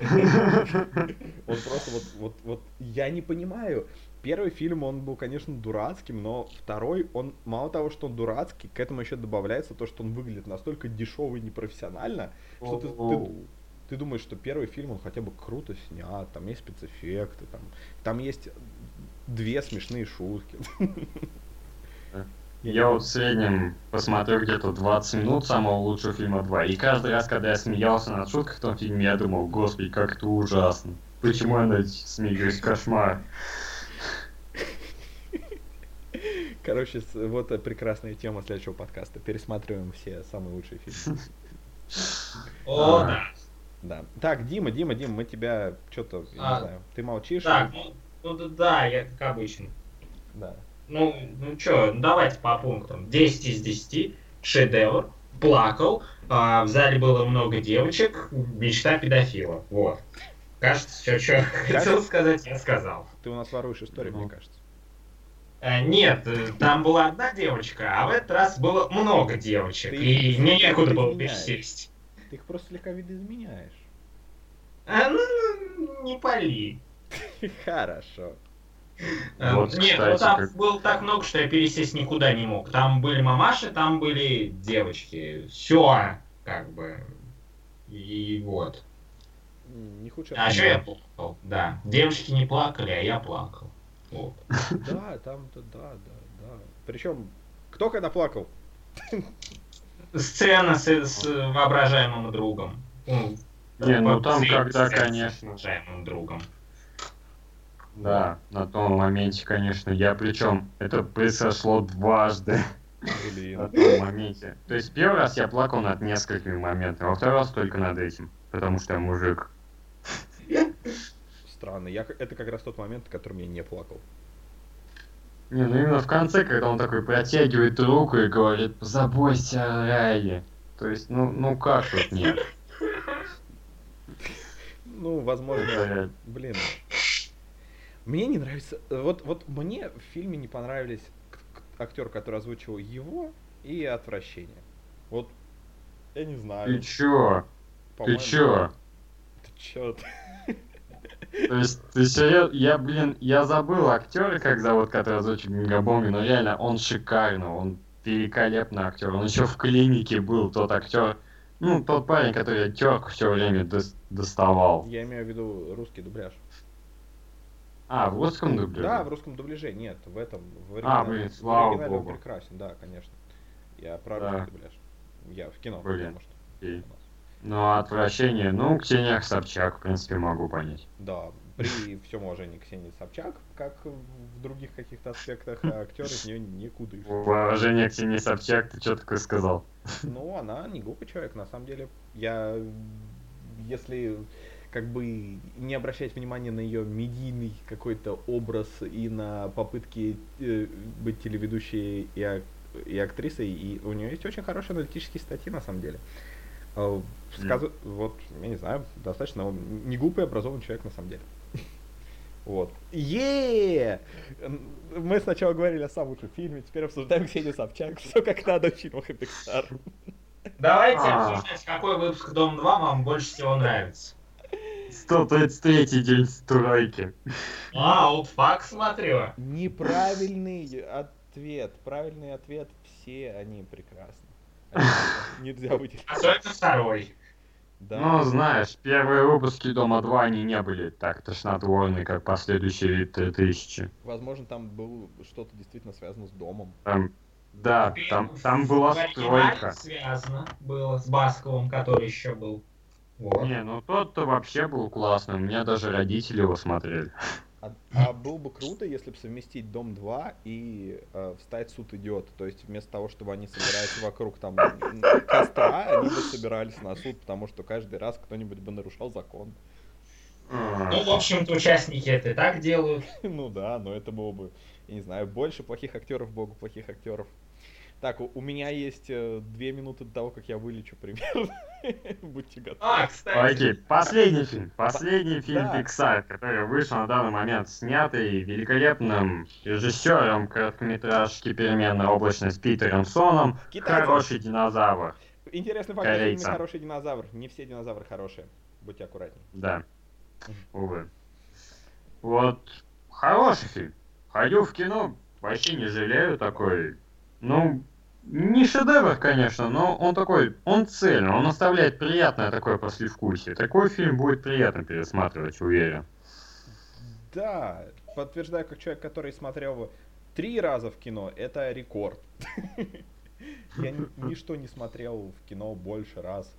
Он просто вот, вот, вот, я не понимаю. Первый фильм, он был, конечно, дурацким, но второй, он, мало того, что он дурацкий, к этому еще добавляется то, что он выглядит настолько дешево и непрофессионально, что ты, ты, ты думаешь, что первый фильм, он хотя бы круто снят, там есть спецэффекты, там, там есть две смешные шутки. Я вот в среднем посмотрел где-то 20 минут самого лучшего фильма 2. И каждый раз, когда я смеялся над шуткой в том фильме, я думал, господи, как это ужасно. Почему я над смеюсь? Кошмар. Короче, вот прекрасная тема следующего подкаста. Пересматриваем все самые лучшие фильмы. О, А. да. Да. Так, Дима, Дима, Дима, мы тебя что-то, А, не знаю, ты молчишь? Так, ну, Ну да, я как обычно. Да. Ну, ну чё, ну давайте по пунктам. 10 из 10, шедевр, плакал, а, в зале было много девочек, мечта педофила. Вот. Кажется, все, что хотел сказать, я сказал. Ты у нас воруешь историю, Ну. мне кажется. Э, Нет, э, там была одна девочка, а в этот раз было много девочек, Ты и мне некуда было пересесть. Ты их просто слегка видоизменяешь. А, ну, ну, не пали. Хорошо. Вот, Нет, ну кстати, там как- было так много, что я пересесть никуда не мог. Там были мамаши, там были девочки. Все, как бы. И вот. Не худшая. А что я плакал? Да. Девочки не плакали, а я плакал. Да, там, да, да, да. Причем, кто когда плакал? Сцена с, с воображаемым другом. Ну, Не, ну там когда, с конечно. воображаемым другом. Да, на том моменте, конечно, я причем это произошло дважды на том моменте. То есть первый раз я плакал над несколькими моментами, а второй раз только над этим, потому что я мужик. Странно. Я, это как раз тот момент, в котором я не плакал. Не, ну именно в конце, когда он такой протягивает руку и говорит, позаботься о рае. То есть, ну, ну как тут нет? Ну, возможно, блин. Мне не нравится. Вот, вот мне в фильме не понравились актер, который озвучивал его, и отвращение. Вот, я не знаю. Ты чё? Ты чё? Ты чё? То есть, ты серьезно? Я, блин, я забыл актера, как зовут, который озвучил Габонги, но реально он шикарный, он великолепный актер. Он еще в клинике был, тот актер, ну, тот парень, который терку все время дос- доставал. Я имею в виду русский дубляж. А, в русском дубляже? Да, в русском дубляже нет, в этом, в А, оригинале. блин, В слава он богу. прекрасен, да, конечно. Я про Да. русский дубляж. Я в кино, Блин. потому что у нас. Ну, а отвращение, ну, Ксения Собчак, в принципе, могу понять. Да, при всем уважении к Ксении Собчак, как в других каких-то аспектах, а актер из нее никуда. Уважение к Ксении Собчак, ты что такое сказал? Ну, она не глупый человек, на самом деле. Я, если как бы не обращать внимания на ее медийный какой-то образ и на попытки э, быть телеведущей и, ак- и актрисой, и у нее есть очень хорошие аналитические статьи, на самом деле. Сказ- Вот, я не знаю, достаточно он не глупый, образованный человек, на самом деле. Вот. е Мы сначала говорили о самом лучшем фильме, теперь обсуждаем Ксению Собчак. Все как надо в фильмах и Pixar. Давайте А. обсуждать, какой выпуск Дом 2 вам больше всего нравится. 133 день стройки. А, Олдфак смотрю. Неправильный ответ. Правильный ответ все они прекрасны. Нельзя выделить. Особенно второй. Да. Ну, знаешь, первые выпуски Дома 2, они не были так тошнотворны, как последующие 3000. Возможно, там было что-то действительно связано с домом. Там, да, там, там была стройка. связано было с Басковым, который еще был. Вот. Не, ну тот-то вообще был классный, у меня даже родители его смотрели. А, а было бы круто, если бы совместить Дом 2 и э, встать суд идиот. То есть вместо того, чтобы они собирались вокруг там костра, они бы собирались на суд, потому что каждый раз кто-нибудь бы нарушал закон. Ну, в общем-то, участники это и так делают. Ну да, но это было бы, я не знаю, больше плохих актеров, богу плохих актеров. Так, у, у меня есть э, две минуты до того, как я вылечу примерно. Будьте готовы. А, кстати, Окей, последний фильм. Последний фильм Да. Pixar, который вышел на данный момент, снятый великолепным режиссером короткометражки «Переменная облачность» Питером Соном. Хороший динозавр. Интересный факт, фильме Корейца. хороший динозавр. Не все динозавры хорошие. Будьте аккуратнее. Да. Увы. Вот, хороший фильм. Ходил в кино, вообще не жалею такой. Ну, не шедевр, конечно, но он такой, он цельный, он оставляет приятное такое послевкусие. Такой фильм будет приятно пересматривать, уверен. Да, подтверждаю, как человек, который смотрел три раза в кино, это рекорд. Я ни- ничто не смотрел в кино больше раз.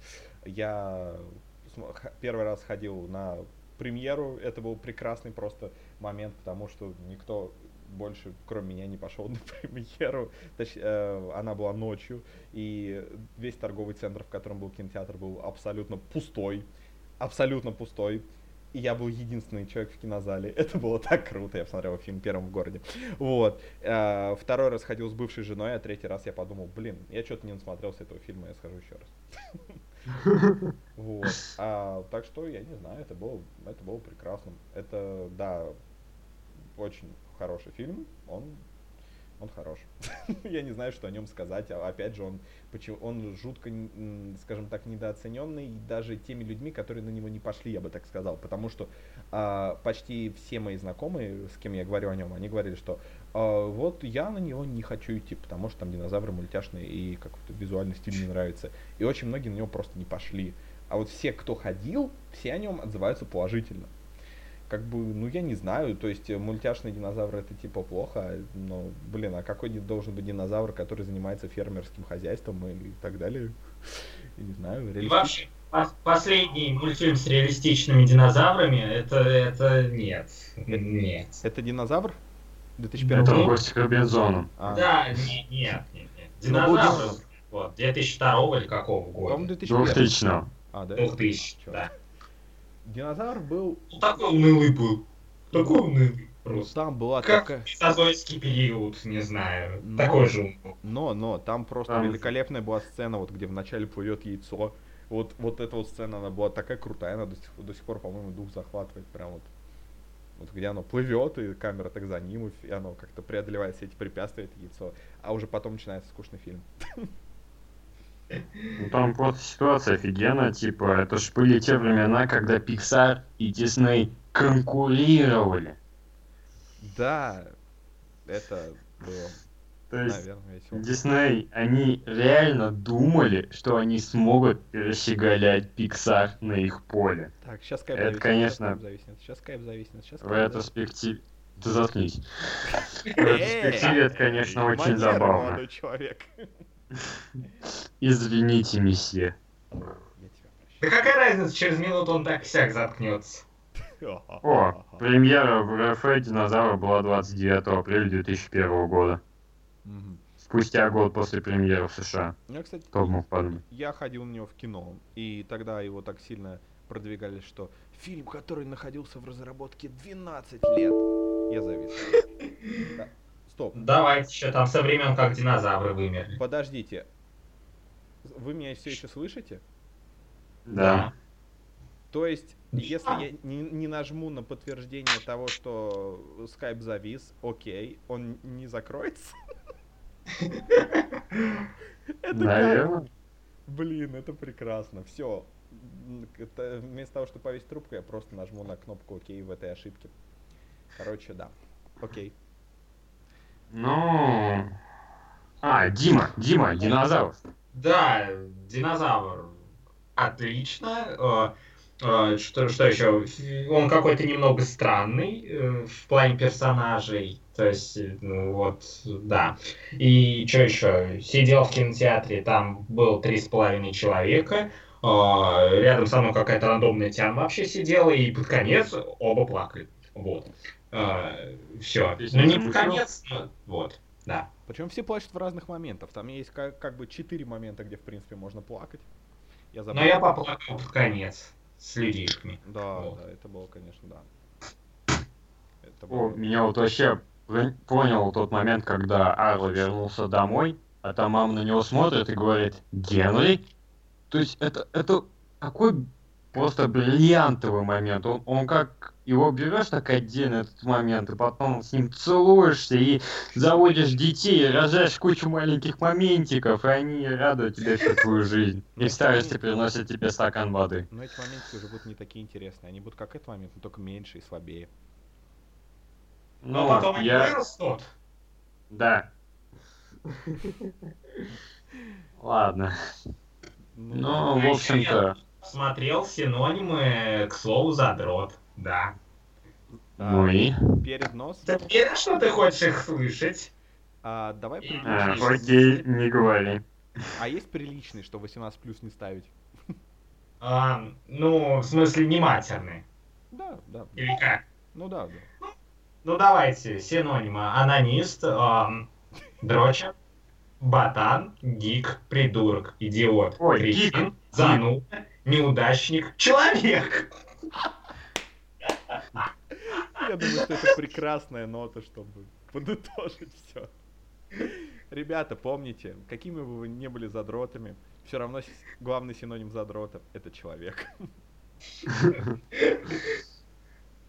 Я первый раз ходил на премьеру, это был прекрасный просто момент, потому что никто больше, кроме меня, не пошел на премьеру. Точ- э, она была ночью, и весь торговый центр, в котором был кинотеатр, был абсолютно пустой. Абсолютно пустой. и я был единственный человек в кинозале. Это было так круто, я посмотрел фильм первым в городе. Вот. А, второй раз ходил с бывшей женой, а третий раз я подумал, блин, я что-то не насмотрелся этого фильма, я схожу еще раз. Вот. А, так что, я не знаю, это было, это было прекрасно. Это, да, очень хороший фильм. Он он хорош. Я не знаю, что о нем сказать. А опять же, он, почему, он жутко, скажем так, недооцененный даже теми людьми, которые на него не пошли, я бы так сказал. Потому что а, почти все мои знакомые, с кем я говорю о нем, они говорили, что а, вот я на него не хочу идти, потому что там динозавры мультяшные и как-то визуальный стиль не нравится. И очень многие на него просто не пошли. А вот все, кто ходил, все о нем отзываются положительно как бы, ну я не знаю, то есть э, мультяшный динозавр это типа плохо, но, блин, а какой должен быть динозавр, который занимается фермерским хозяйством и так далее? Я не знаю, реалистично. И вообще, последний мультфильм с реалистичными динозаврами, это, это нет, это, нет. Это динозавр? 2001 Это гость к Робинзону. А. Да, нет, нет, нет. нет. Динозавр, ну, вот, 2002 или какого года? По-моему, 2000. А, да? 2000, да. Динозавр был... Ну, такой унылый был. Такой унылый. Просто. Там была как такая... Мезозойский период, не знаю. Но, такой же. Но, но, там просто там... великолепная была сцена, вот где вначале плывет яйцо. Вот, вот эта вот сцена, она была такая крутая, она до сих, до сих пор, по-моему, дух захватывает. Прям вот, вот где оно плывет, и камера так за ним, и оно как-то преодолевает все эти препятствия, это яйцо. А уже потом начинается скучный фильм. Ну там просто ситуация офигенная, типа, это ж были те времена, когда Pixar и Disney конкурировали. Да, это было, То есть, наверное, весело. Disney, они реально думали, что они смогут перещеголять Pixar на их поле. Так, сейчас Skype это, зависнет, конечно, сейчас Skype зависнет, сейчас Skype В ретроспективе... Ты заткнись. В ретроспективе это, конечно, очень забавно. человек. Извините, месье. Да какая разница, через минуту он так всяк заткнется. О, премьера в РФ «Динозавра» была 29 апреля 2001 года. Спустя год после премьеры в США. Я, кстати, Кто мог подумать? Я ходил на него в кино, и тогда его так сильно продвигали, что фильм, который находился в разработке 12 лет. Я завис. Стоп. Давайте еще там со времен, как динозавры вымерли. Подождите. Вы меня все еще слышите? Да. То есть, если я не, не нажму на подтверждение того, что Skype завис, окей, он не закроется? Это Блин, это прекрасно. Все. Вместо того, чтобы повесить трубку, я просто нажму на кнопку ОК в этой ошибке. Короче, да. Окей. Ну... А, Дима, Дима, динозавр. Да, динозавр. Отлично. Э, э, что, что еще? Он какой-то немного странный э, в плане персонажей. То есть, ну, вот, да. И что еще? Сидел в кинотеатре, там был три с половиной человека. Рядом со мной какая-то рандомная тяна вообще сидела, и под конец оба плакали. Вот. А, все. Ну не в конец, но вот, да. Причем все плачут в разных моментах. Там есть как, как бы четыре момента, где, в принципе, можно плакать. Я забыл. Но я поплакал в конец с людишками. Да, вот. да, это было, конечно, да. Это было... О, меня вот вообще понял тот момент, когда Арла вернулся домой, а там мама на него смотрит и говорит «Генри?» То есть это, это какой просто бриллиантовый момент. Он, он как его берешь так отдельно этот момент, и потом с ним целуешься и заводишь детей, и рожаешь кучу маленьких моментиков, и они радуют тебя всю твою жизнь. И в старости приносят тебе стакан воды. Но эти моменты уже будут не такие интересные. Они будут как этот момент, но только меньше и слабее. Ну, но потом я... они вырастут. Да. Ладно. Ну, ну в общем-то... Смотрел синонимы к слову задрот. Да. Ну и? Перед носом. Теперь что ты хочешь их слышать? А, давай а, приличный. А, окей, не говори. А есть приличный, что 18 плюс не ставить? А, ну, в смысле, не матерный. Да, да. Или как? Ну да, да. Ну, ну давайте, синонимы. Анонист, эм, дрочер, ботан, гик, придурок, идиот, Ой, кретин, зануда, неудачник, человек. Я думаю, что это прекрасная нота, чтобы подытожить все. Ребята, помните, какими бы вы не были задротами, все равно главный синоним задрота — это человек.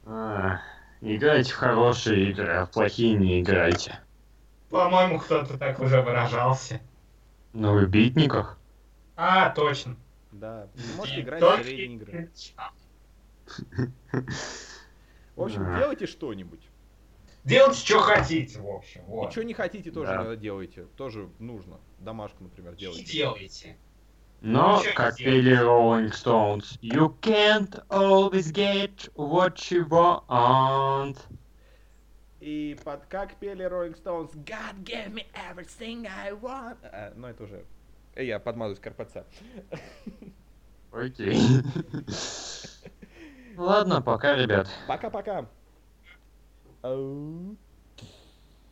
А, Играйте в хорошие игры, а в плохие не играйте. По-моему, кто-то так уже выражался. На любитниках? А, точно. Да, можете играть в игры. В общем, Да. делайте что-нибудь. Делайте, что хотите, в общем. И Вот. что не хотите, тоже Да. делайте. Тоже нужно. Домашку, например, И делайте. делайте. Но, не как пели Rolling Stones, you can't always get what you want. И под как пели Rolling Stones God gave me everything I want. А, ну это уже... э, Я подмазываюсь к РПЦ. Окей. Ладно, пока, ребят. Пока-пока.